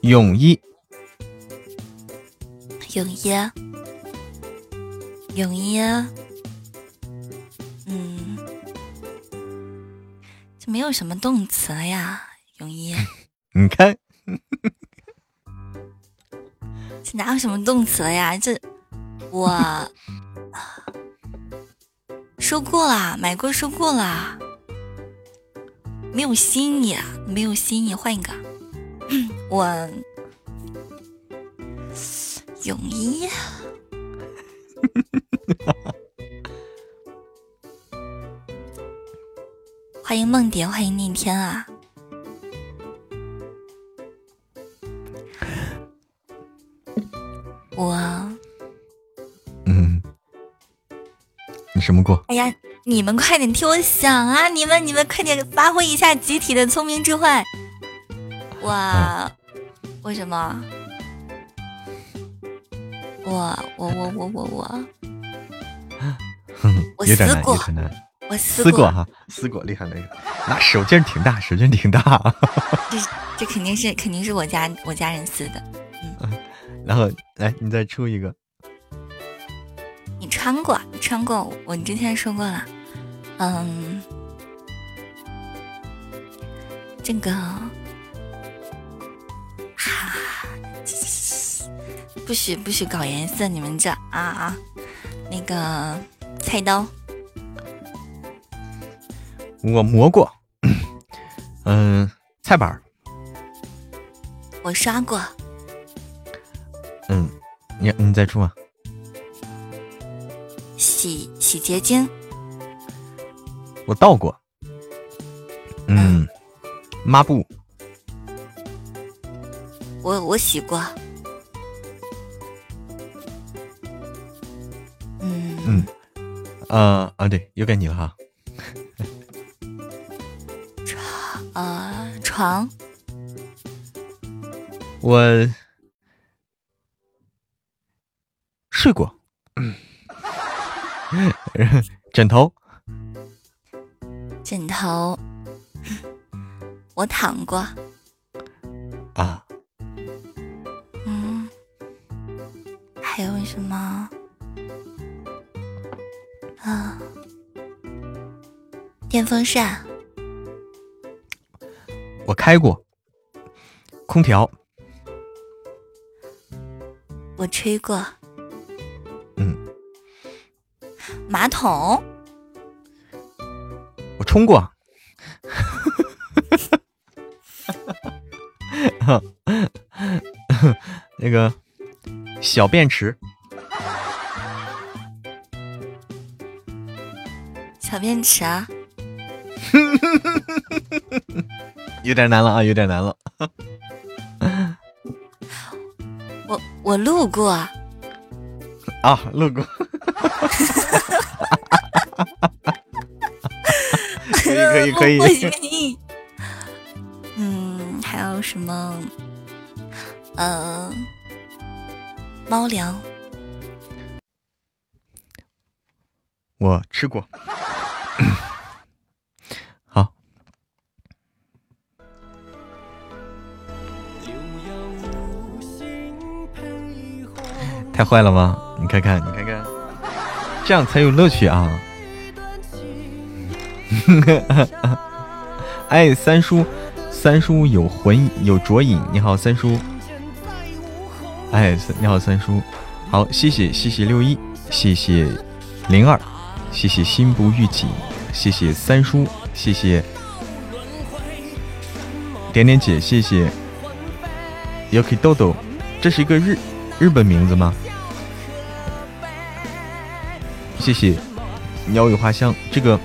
泳衣，泳衣，泳衣，嗯，这没有什么动词了呀，泳衣，[laughs] 你看，这哪有什么动词了呀？这我说过啦，买过说过啦，没有新意，啊，没有新意，换一个，我泳衣。[laughs] 欢迎梦蝶，欢迎逆天啊！我，嗯，你什么过？哎呀，你们快点替我想啊！你们，你们快点发挥一下集体的聪明智慧。我，为什么？我，我，我，我，我，我，[laughs] 我撕过。我撕撕过哈，撕过，厉害厉害，那手劲儿挺大，[laughs] 手劲儿挺大。这这肯定是肯定是我家我家人撕的。嗯 [laughs] 然后来，你再出一个，你穿过，你穿过，我之前说过了。嗯，这个，哈、不许不许搞颜色，你们这啊啊，那个菜刀，我磨过。[coughs] 嗯，菜板儿，我刷过，嗯，你你再出啊。洗洗洁精，我倒过，嗯，抹布，我我洗过。嗯。嗯，呃啊，对，又该你了哈。床啊，床，我睡过，[laughs] 枕头，枕头，我躺过。啊，嗯，还有什么？啊，电风扇，我开过，空调，我吹过。嗯，马桶，我冲过，[laughs] 那个小便池，小便池啊，[laughs] 有点难了啊，有点难了。我我路过，啊，路过，[laughs] 可以可以可以？[laughs] 嗯，还有什么？呃，猫粮，我吃过。[coughs] 好，太坏了吗？你看看，你看看，这样才有乐趣啊！[laughs] 哎，三叔，三叔有魂有浊影，你好，三叔。哎，你好，三叔。好，谢谢谢谢六一，谢谢零二，谢谢心不预警，谢谢三叔，谢谢点点姐，谢谢 Yuki 豆豆，这是一个日日本名字吗？谢谢鸟语花香，这个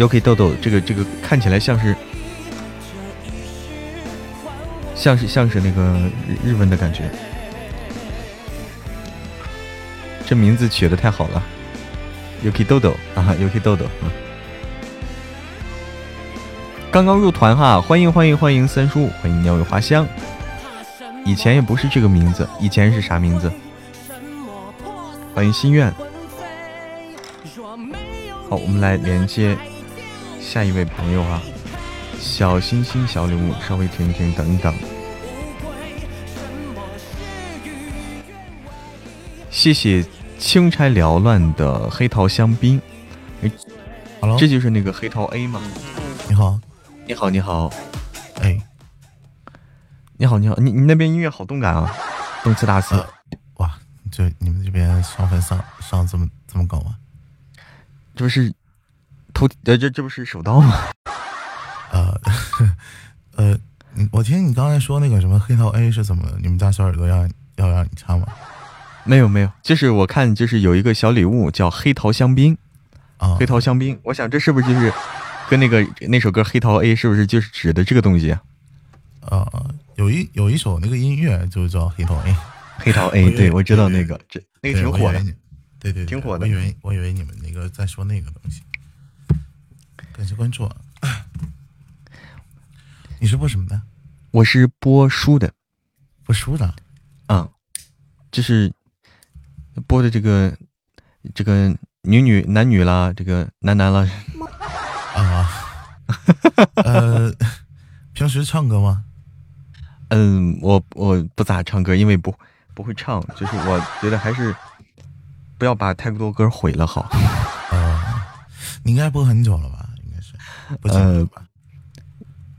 Yuki 豆豆，这个这个看起来像是像是像是那个日文的感觉。这名字取的太好了，Yuki 豆豆啊，Yuki 豆豆，嗯，刚刚入团哈，欢迎欢迎欢迎三叔，欢迎鸟语花香。以前也不是这个名字，以前是啥名字？欢迎心愿。好，我们来连接下一位朋友啊，小心心小礼物，稍微停一停，等一等。谢谢轻拆缭乱的黑桃香槟。哎 Hello 这就是那个黑桃 A 吗？你好，你好，你好，哎，你好，你好，你你那边音乐好动感啊，动次打次。呃哇，这你们这边上分上上这么这么高吗？这不是头呃这这不是手刀吗？[laughs] 呃呃，我听你刚才说那个什么黑桃 A 是怎么？你们家小耳朵要要让你唱吗？没有没有，就是我看就是有一个小礼物叫黑桃香槟，啊，黑桃香槟，我想这是不是就是跟那个那首歌黑桃 A 是不是就是指的这个东西啊？呃，有一有一首那个音乐就叫黑桃 A，[laughs] 黑桃 A，[laughs] 对我知道那个，这那个挺火的对，对挺火的我以为我以为你们那个在说那个东西。感谢关注啊！你是播什么的？我是播书的，播书的。嗯，就是播的这个这个女女男女啦，这个男男啦，啊，呃，平时唱歌吗？嗯，我我不咋唱歌，因为不不会唱，就是我觉得还是不要把太多歌毁了好。呃，你应该播很久了吧？应该是播了吧？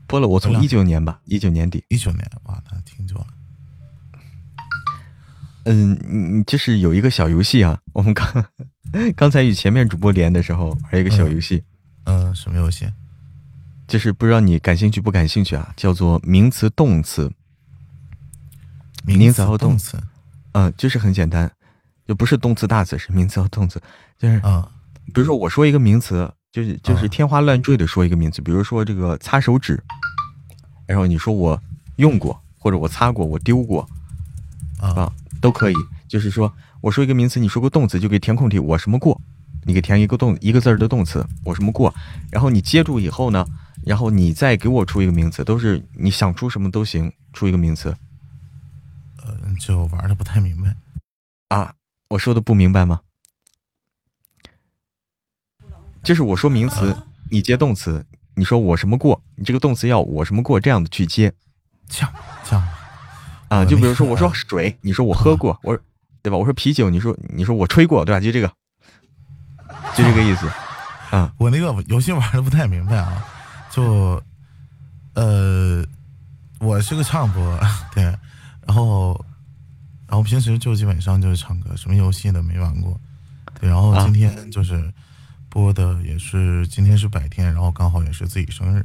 播了我从一九年吧，一九年底，一九年，哇，那挺久了。嗯，嗯，就是有一个小游戏啊，[laughs] 我们刚刚才与前面主播连的时候玩一个小游戏，嗯、什么游戏？就是不知道你感兴趣不感兴趣啊，叫做名词动词，名词和动动词。嗯、就是很简单，就不是动词大词，是名词和动词，就是啊比如说我说一个名词，就是就是天花乱坠的说一个名词，比如说这个擦手指，然后你说我用过，或者我擦过，我丢过，啊，都可以。就是说我说一个名词，你说个动词，就给填空题，我什么过，你给填一个动一个字儿的动词，我什么过，然后你接住以后呢，然后你再给我出一个名词，都是你想出什么都行，出一个名词。呃，就玩的不太明白啊，我说的不明白吗？就是我说名词，你接动词，你说我什么过，你这个动词要我什么过这样的去接，这样这样啊，就比如说我说水，你说我喝过，我说对吧？我说啤酒，你说你说我吹过，对吧？就这个，就这个意思啊。我那个游戏玩的不太明白啊，就呃，我是个唱播，[laughs] 对，然后然后平时就基本上就是唱歌，什么游戏的没玩过，对，然后今天就是。播的也是今天是白天，然后刚好也是自己生日，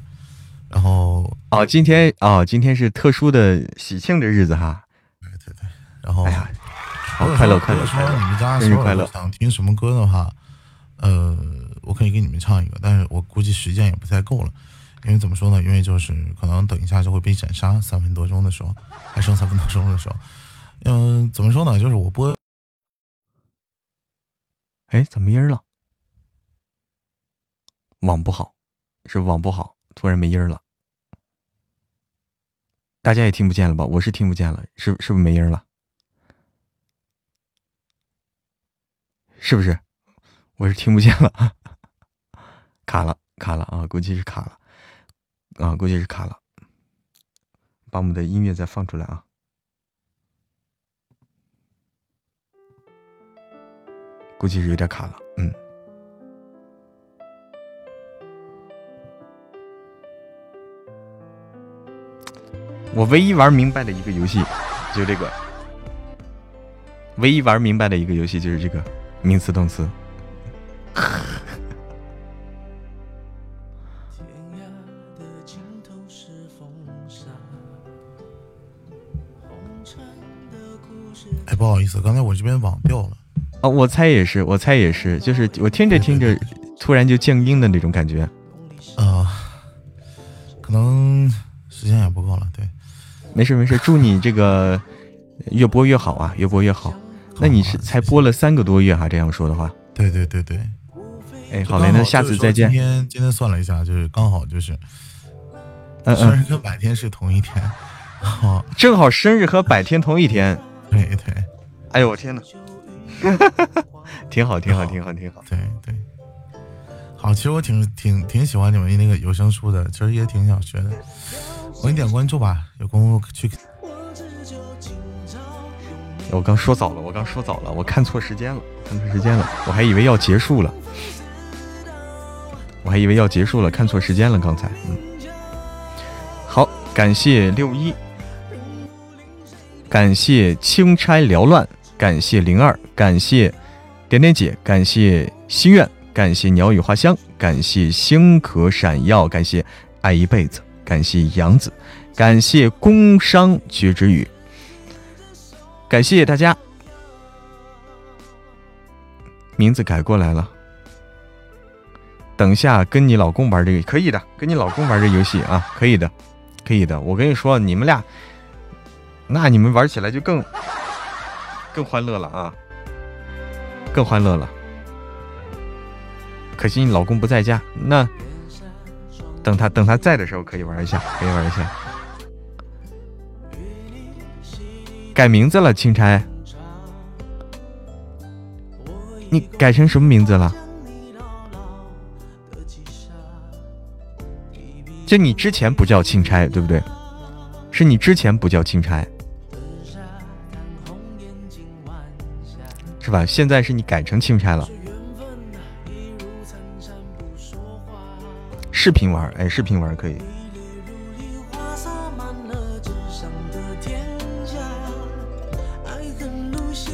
然后哦，今天哦，今天是特殊的喜庆的日子哈。对对对，然后哎呀，好快乐快乐！说你们家生日快乐！想听什么歌的话，呃，我可以给你们唱一个，但是我估计时间也不太够了，因为怎么说呢？因为就是可能等一下就会被斩杀，三分多钟的时候，还剩三分多钟的时候，嗯，怎么说呢？就是我播，哎，怎么音了？网不好，是网不好，突然没音儿了。大家也听不见了吧？我是听不见了，是是不是没音儿了？是不是？我是听不见了，卡了，卡了啊！估计是卡了，啊，估计是卡了。把我们的音乐再放出来啊！估计是有点卡了，我唯一玩明白的一个游戏，就这个。唯一玩明白的一个游戏就是这个名词动词。哎，不好意思，刚才我这边网掉了。啊，我猜也是，我猜也是，就是我听着听着，突然就静音的那种感觉。啊，可能时间也不够了，对。没事没事，祝你这个越播越好啊，越播越好。那你是才播了三个多月哈？这样说的话，对对对对。哎，好嘞，那下次再见。今天今天算了一下，就是刚好就是，嗯生日和百天是同一天，好，[laughs] 正好生日和百天同一天。对对。哎呦我天呐，[laughs] 挺好挺好挺好挺好。对对。好，其实我挺挺挺喜欢你们那个有声书的，其实也挺想学的。我给你点关注吧，有功夫去。我刚说早了，我刚说早了，我看错时间了，看错时间了，我还以为要结束了，我还以为要结束了，看错时间了，刚才。嗯，好，感谢六一，感谢钦差缭乱，感谢灵儿，感谢点点姐，感谢心愿，感谢鸟语花香，感谢星可闪耀，感谢爱一辈子。感谢杨子，感谢工商绝之语，感谢大家，名字改过来了。等下跟你老公玩这个可以的，跟你老公玩这游戏啊，可以的，可以的。我跟你说，你们俩，那你们玩起来就更更欢乐了啊，更欢乐了。可惜你老公不在家，那。等他等他在的时候可以玩一下，可以玩一下。改名字了，钦差，你改成什么名字了？就你之前不叫钦差，对不对？是你之前不叫钦差，是吧？现在是你改成钦差了。视频玩，哎，视频玩可以，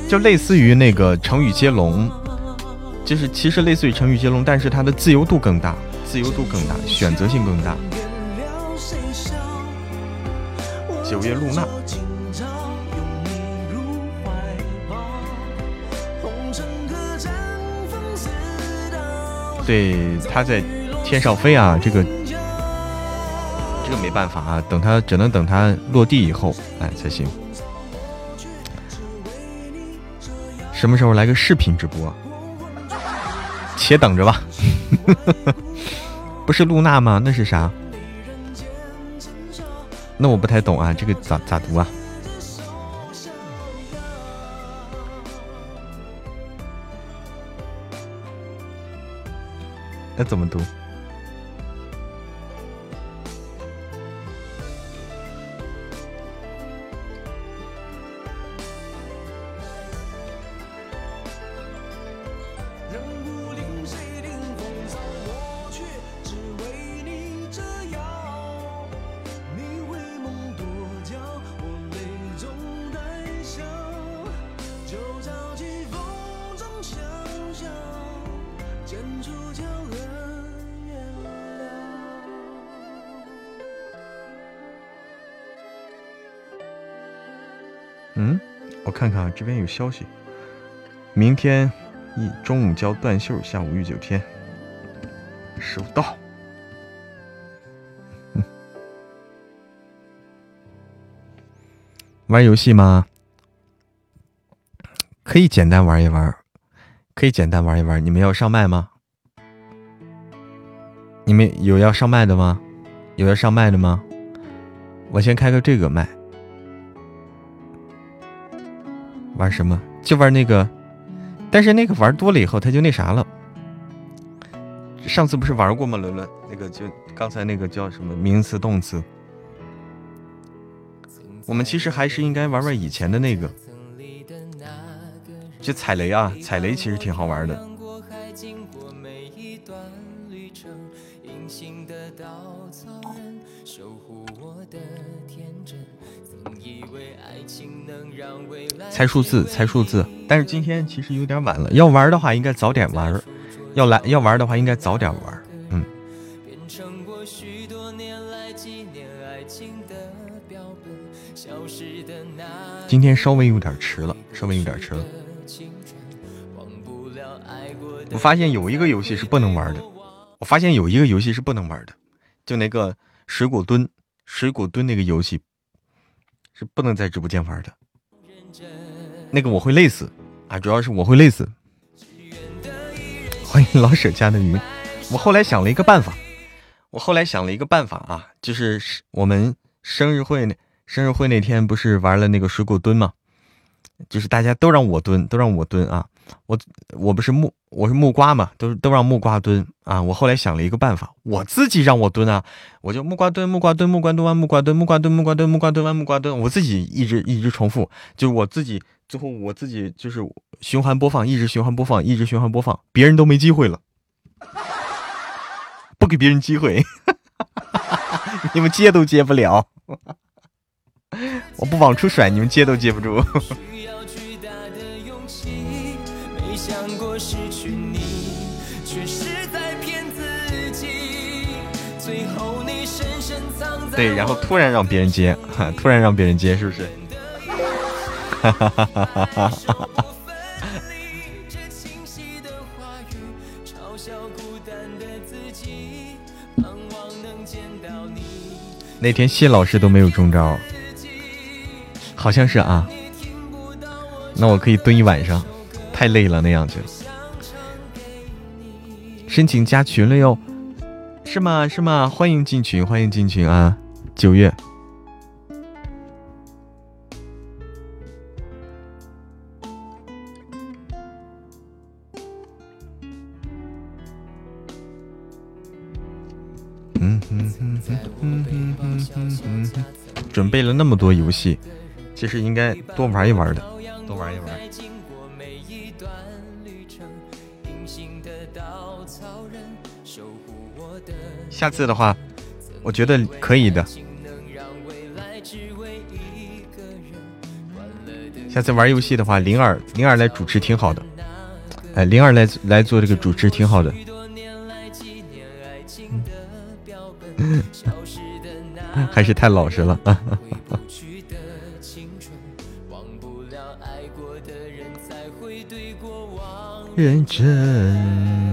就类似于那个成语接龙，就是其实类似于成语接龙，但是它的自由度更大，自由度更大，选择性更大。九月露娜。对，他在天上飞啊，这个这个没办法啊，等它只能等它落地以后，哎才行。什么时候来个视频直播？且等着吧。[laughs] 不是露娜吗？那是啥？那我不太懂啊，这个咋咋读啊？那怎么读？看看这边有消息，明天一中午教断袖，下午御九天。收到。[laughs] 玩游戏吗？可以简单玩一玩，可以简单玩一玩。你们要上麦吗？你们有要上麦的吗？有要上麦的吗？我先开个这个麦。玩什么？就玩那个，但是那个玩多了以后，他就那啥了。上次不是玩过吗？伦伦，那个就刚才那个叫什么名词动词？我们其实还是应该玩玩以前的那个，就踩雷啊！踩雷其实挺好玩的。猜数字，猜数字。但是今天其实有点晚了，要玩的话应该早点玩，要来要玩的话应该早点玩。嗯。今天稍微有点迟了，稍微有点迟了。我发现有一个游戏是不能玩的，我发现有一个游戏是不能玩的，就那个水果蹲，水果蹲那个游戏是不能在直播间玩的。认真那个我会累死啊！主要是我会累死。欢迎老舍家的鱼。我后来想了一个办法，我后来想了一个办法啊，就是我们生日会那生日会那天不是玩了那个水果蹲吗？就是大家都让我蹲，都让我蹲啊！我我不是木我是木瓜嘛，都都让木瓜蹲啊！我后来想了一个办法，我自己让我蹲啊，我就木瓜蹲木瓜蹲木瓜蹲完木瓜蹲木瓜蹲木瓜蹲木瓜蹲完木瓜蹲，我自己一直一直重复，就是我自己。最后我自己就是循环播放，一直循环播放，一直循环播放，别人都没机会了，不给别人机会，[laughs] 你们接都接不了，[laughs] 我不往出甩，你们接都接不住。对，然后突然让别人接，突然让别人接，是不是？哈哈哈哈哈哈！那天谢老师都没有中招，好像是啊。那我可以蹲一晚上，太累了那样就。申请加群了哟，是吗？是吗？欢迎进群，欢迎进群啊！九月。准备了那么多游戏，其实应该多玩一玩的，多玩一玩。下次的话，我觉得可以的。下次玩游戏的话，灵儿灵儿来主持挺好的。哎，灵儿来来做这个主持挺好的。[laughs] 还是太老实了。[laughs] 认真。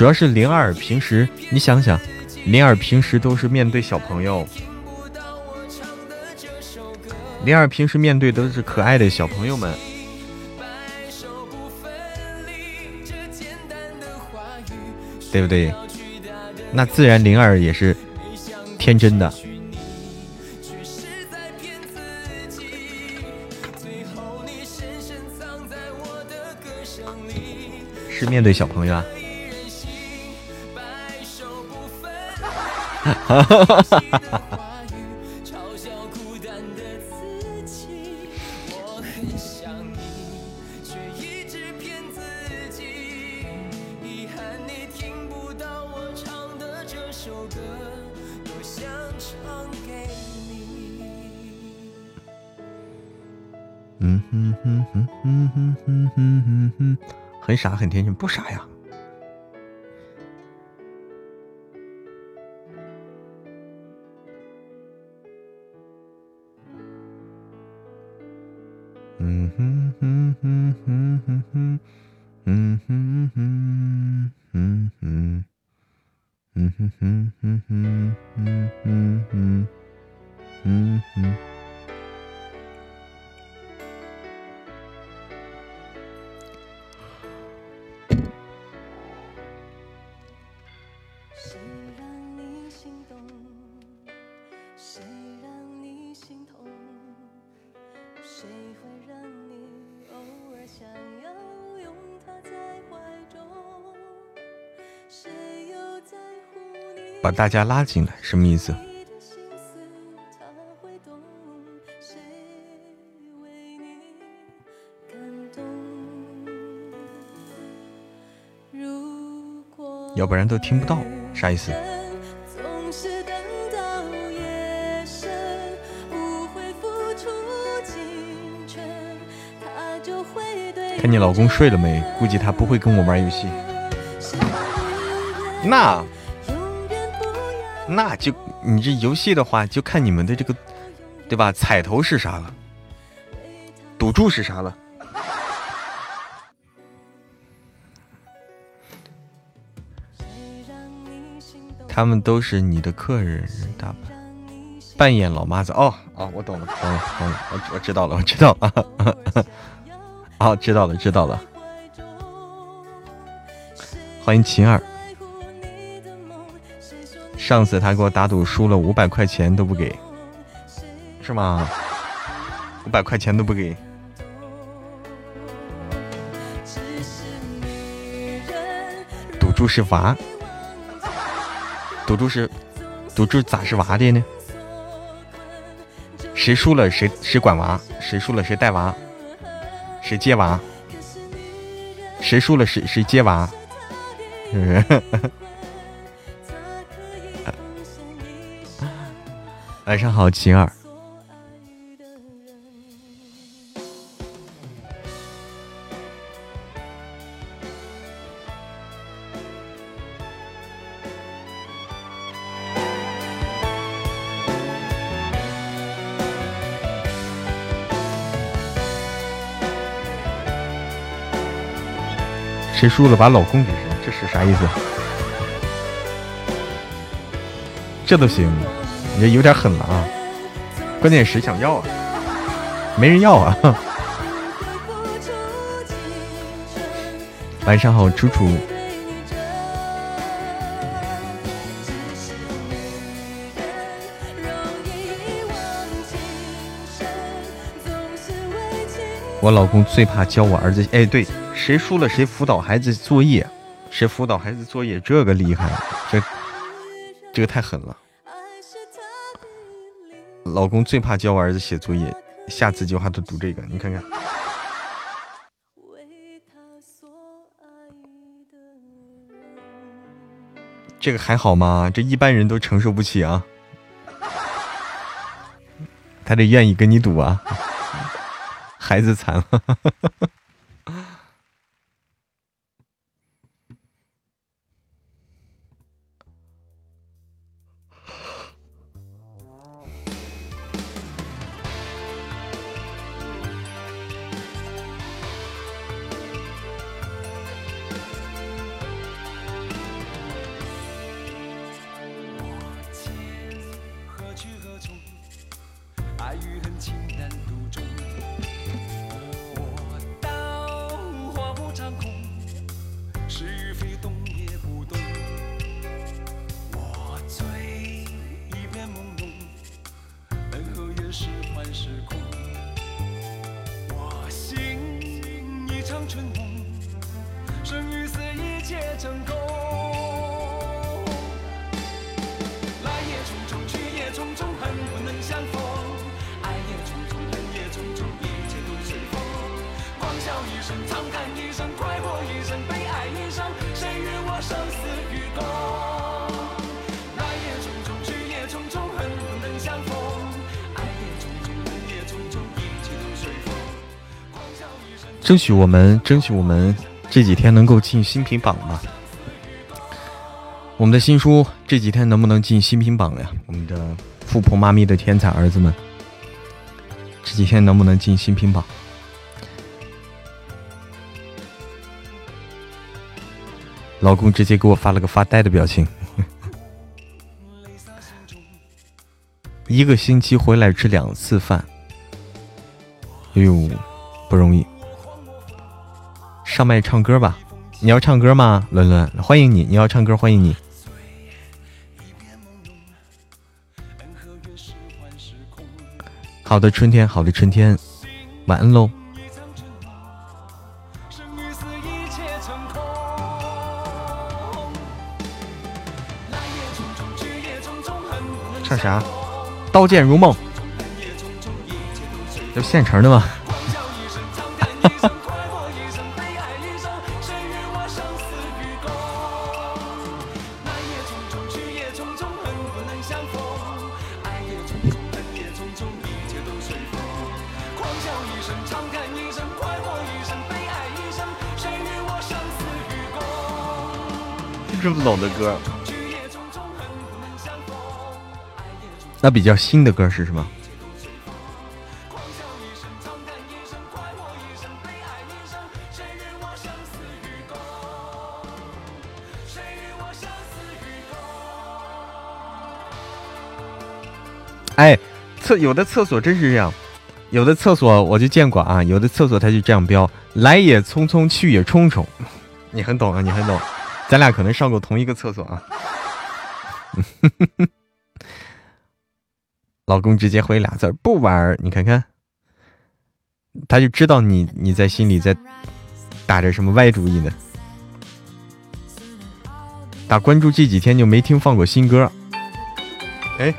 主要是灵儿平时，你想想，灵儿平时都是面对小朋友，灵儿平时面对都是可爱的小朋友们。对不对？那自然灵儿也是天真的，是面对小朋友啊。哈嗯哼哼哼哼哼哼哼哼，很傻很天真，不傻呀。Mm-hmm. 把大家拉进来，什么意思？要不然都听不到，啥意思？看你老公睡了没？估计他不会跟我玩游戏。那。那就你这游戏的话，就看你们的这个，对吧？彩头是啥了？赌注是啥了？他们都是你的客人，大白扮演老妈子哦哦，我懂了，懂了，懂了，我我知道了，我知道了啊，好，[laughs] 知道了，知道了。欢迎秦二。上次他给我打赌输了五百块钱都不给，是吗？五百块钱都不给。赌注是娃，赌注是赌注咋是娃的呢？谁输了谁谁管娃，谁输了谁带娃，谁接娃，谁输了谁谁接娃。[laughs] 晚上好，晴儿。谁输了把老公给谁？这是啥意思？这都行。这有点狠了啊！关键谁想要啊？没人要啊！[laughs] 晚上好，楚楚。我老公最怕教我儿子，哎，对，谁输了谁辅导孩子作业，谁辅导孩子作业，这个厉害，这这个太狠了。老公最怕教我儿子写作业，下次就还得读这个，你看看。这个还好吗？这一般人都承受不起啊。他得愿意跟你赌啊，孩子惨了。争取我们，争取我们这几天能够进新品榜吧。我们的新书这几天能不能进新品榜呀？我们的富婆妈咪的天才儿子们，这几天能不能进新品榜？老公直接给我发了个发呆的表情。[laughs] 一个星期回来吃两次饭，哎呦，不容易。上麦唱歌吧，你要唱歌吗？伦伦，欢迎你！你要唱歌，欢迎你。好的，春天，好的春天，晚安喽。唱啥？刀剑如梦，这现成的吗？的歌，那比较新的歌是什么？哎，厕有的厕所真是这样，有的厕所我就见过啊，有的厕所它就这样标：来也匆匆，去也匆匆。[laughs] 你很懂啊，你很懂。咱俩可能上过同一个厕所啊！[laughs] 老公直接回俩字不玩你看看，他就知道你你在心里在打着什么歪主意呢。打关注这几天就没听放过新歌，哎。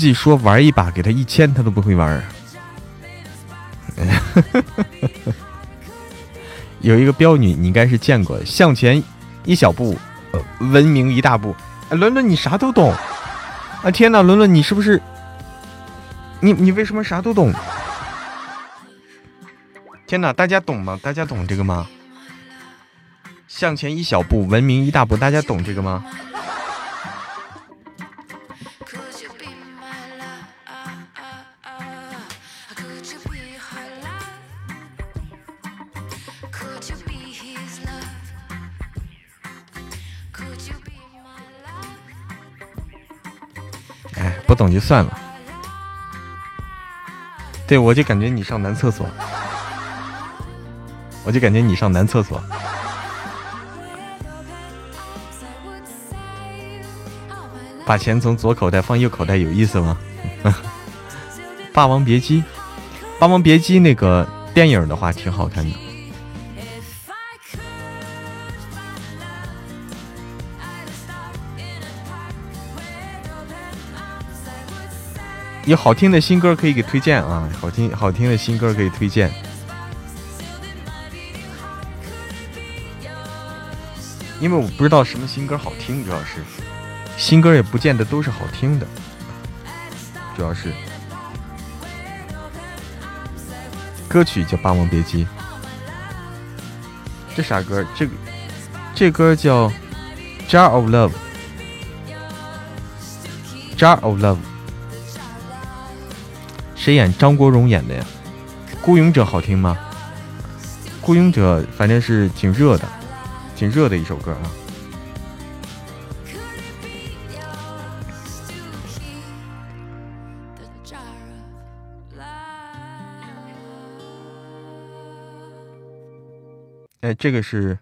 计说玩一把给他一千他都不会玩 [laughs] 有一个标女，你应该是见过，向前一小步，文明一大步。哎，伦伦，你啥都懂。啊天哪，伦伦，你是不是？你你为什么啥都懂？天哪，大家懂吗？大家懂这个吗？向前一小步，文明一大步，大家懂这个吗？哎，不懂就算了。对，我就感觉你上男厕所，我就感觉你上男厕所。把钱从左口袋放右口袋有意思吗？[laughs]《霸王别姬》，《霸王别姬》那个电影的话挺好看的。有好听的新歌可以给推荐啊！好听好听的新歌可以推荐。因为我不知道什么新歌好听，主要是新歌也不见得都是好听的，主要是歌曲叫《霸王别姬》，这啥歌？这个这歌叫《Jar of Love》，《Jar of Love》。谁演？张国荣演的呀。孤勇者好听吗？孤勇者反正是挺热的，挺热的一首歌啊。哎，这个是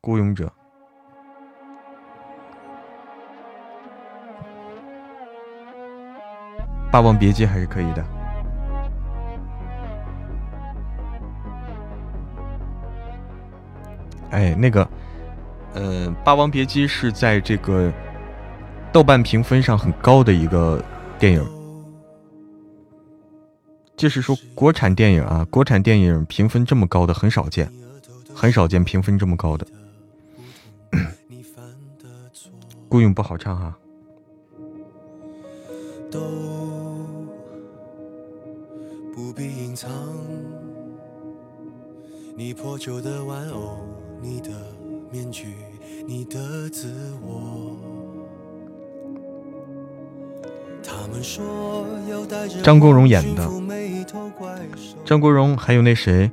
孤勇者。霸王别姬还是可以的。哎，那个，呃，霸王别姬是在这个豆瓣评分上很高的一个电影，就是说国产电影啊，国产电影评分这么高的很少见，很少见评分这么高的。[coughs] 孤勇不好唱哈。不必隐藏。你破旧的玩偶你的面具你的自我。他们说要带着张国荣演的张国荣还有那谁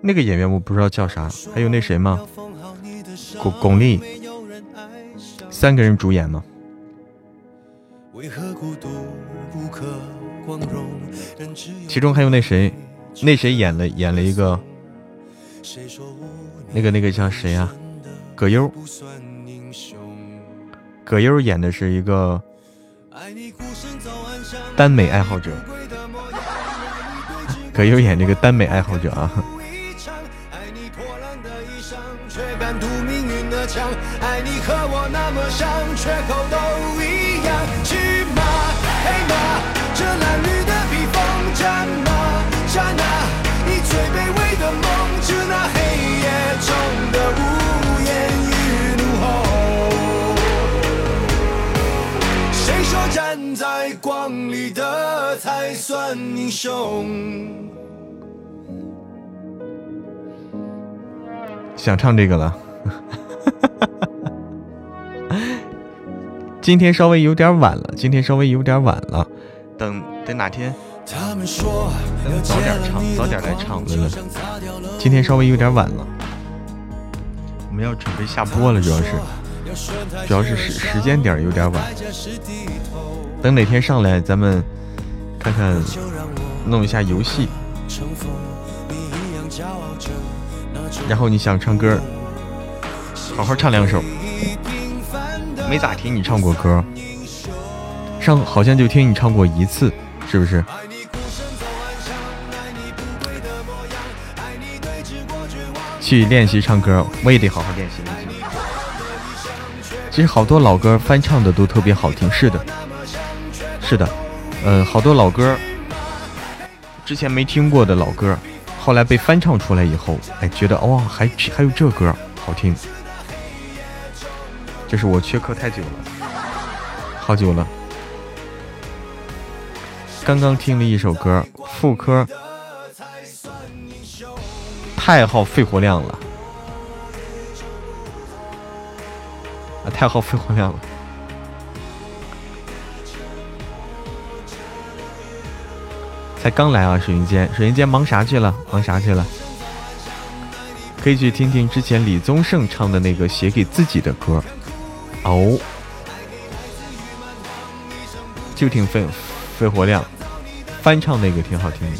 那个演员我不知道叫啥还有那谁吗？巩巩俐三个人主演吗其中还有那谁，那谁演了演了一个，那个那个叫谁呀？葛优，葛优演的是一个耽美爱好者，[laughs] 葛优演这个耽美爱好者啊。光里的才算英雄。想唱这个了，[laughs] 今天稍微有点晚了，今天稍微有点晚了，等等哪天，等早点唱，早点来唱，乐乐。今天稍微有点晚了，我们要准备下播了，主要是，主要是时时间点有点晚。等哪天上来，咱们看看弄一下游戏，然后你想唱歌，好好唱两首。没咋听你唱过歌，上好像就听你唱过一次，是不是？去练习唱歌，我也得好好练习练习。其实好多老歌翻唱的都特别好听，是的。是的，嗯，好多老歌，之前没听过的老歌，后来被翻唱出来以后，哎，觉得哇，还还有这歌好听。这是我缺课太久了，好久了。刚刚听了一首歌，副歌太耗肺活量了，啊，太耗肺活量了。才刚来啊，水云间，水云间忙啥去了？忙啥去了？可以去听听之前李宗盛唱的那个写给自己的歌，哦，就挺肺肺活量，翻唱那个挺好听的。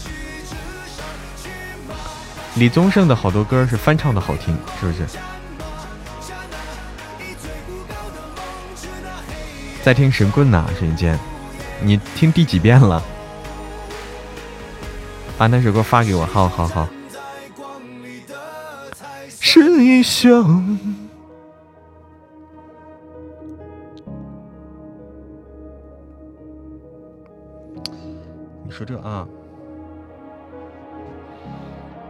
李宗盛的好多歌是翻唱的好听，是不是？在听神棍呢，水云间，你听第几遍了？把那首歌发给我，好好好。是一生。你说这啊？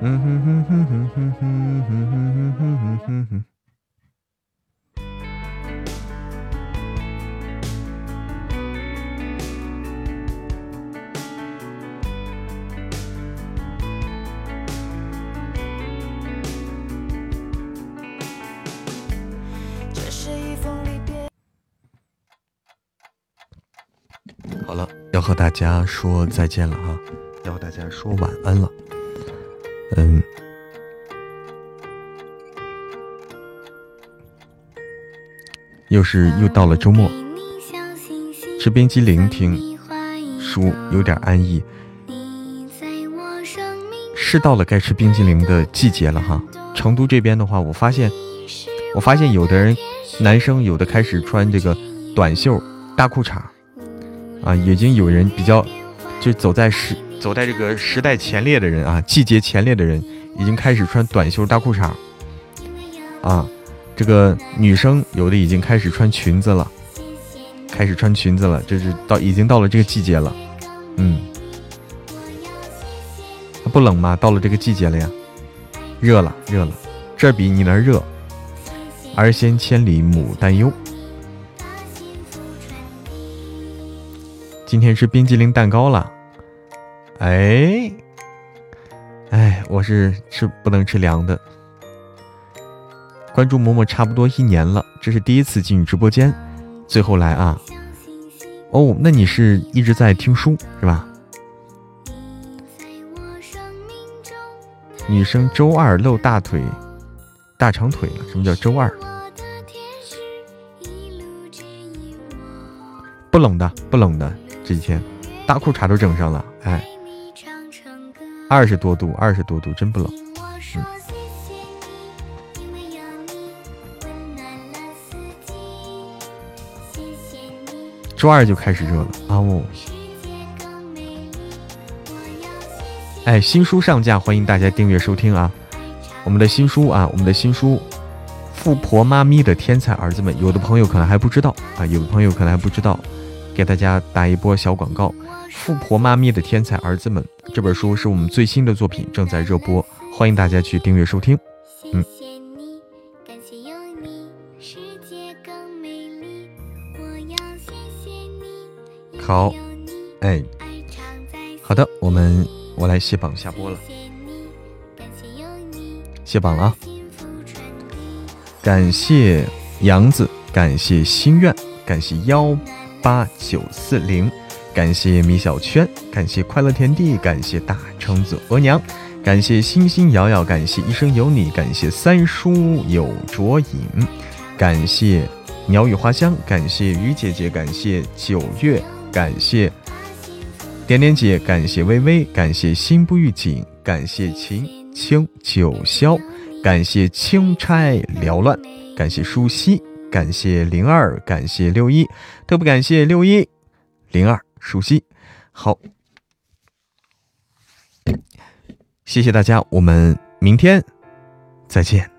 嗯哼哼哼哼哼哼哼哼哼哼哼。哼和大家说再见了哈，要和大家说晚安了。嗯，又是又到了周末，吃冰激凌听书有点安逸，是到了该吃冰激凌的季节了哈。成都这边的话，我发现，我发现有的人男生有的开始穿这个短袖大裤衩。啊，已经有人比较，就走在时走在这个时代前列的人啊，季节前列的人，已经开始穿短袖大裤衩。啊，这个女生有的已经开始穿裙子了，开始穿裙子了，这是到已经到了这个季节了。嗯，不冷吗？到了这个季节了呀，热了，热了，这比你那热。儿先千里母担忧。今天吃冰激凌蛋糕了，哎，哎，我是吃不能吃凉的。关注嬷嬷差不多一年了，这是第一次进直播间，最后来啊。哦，那你是一直在听书是吧？女生周二露大腿，大长腿了，什么叫周二？不冷的，不冷的。这几天，大裤衩都整上了，哎，二十多度，二十多度，真不冷。嗯，周二就开始热了啊！哦，哎，新书上架，欢迎大家订阅收听啊！我们的新书啊，我们的新书《富婆妈咪的天才儿子们》，有的朋友可能还不知道啊，有的朋友可能还不知道。给大家打一波小广告，《富婆妈咪的天才儿子们》这本书是我们最新的作品，正在热播，欢迎大家去订阅收听。嗯，好，哎，好的，我们我来卸榜下播了，卸榜了啊！感谢杨子，感谢心愿，感谢幺。八九四零，感谢米小圈，感谢快乐田地，感谢大橙子额娘，感谢星星瑶瑶，感谢一生有你，感谢三叔有卓影，感谢鸟语花香，感谢于姐姐，感谢九月，感谢点点姐，感谢微微，感谢心不预警，感谢秦清九霄，感谢钦差缭乱，感谢舒西。感谢零二，感谢六一，特别感谢六一零二熟悉，好，谢谢大家，我们明天再见。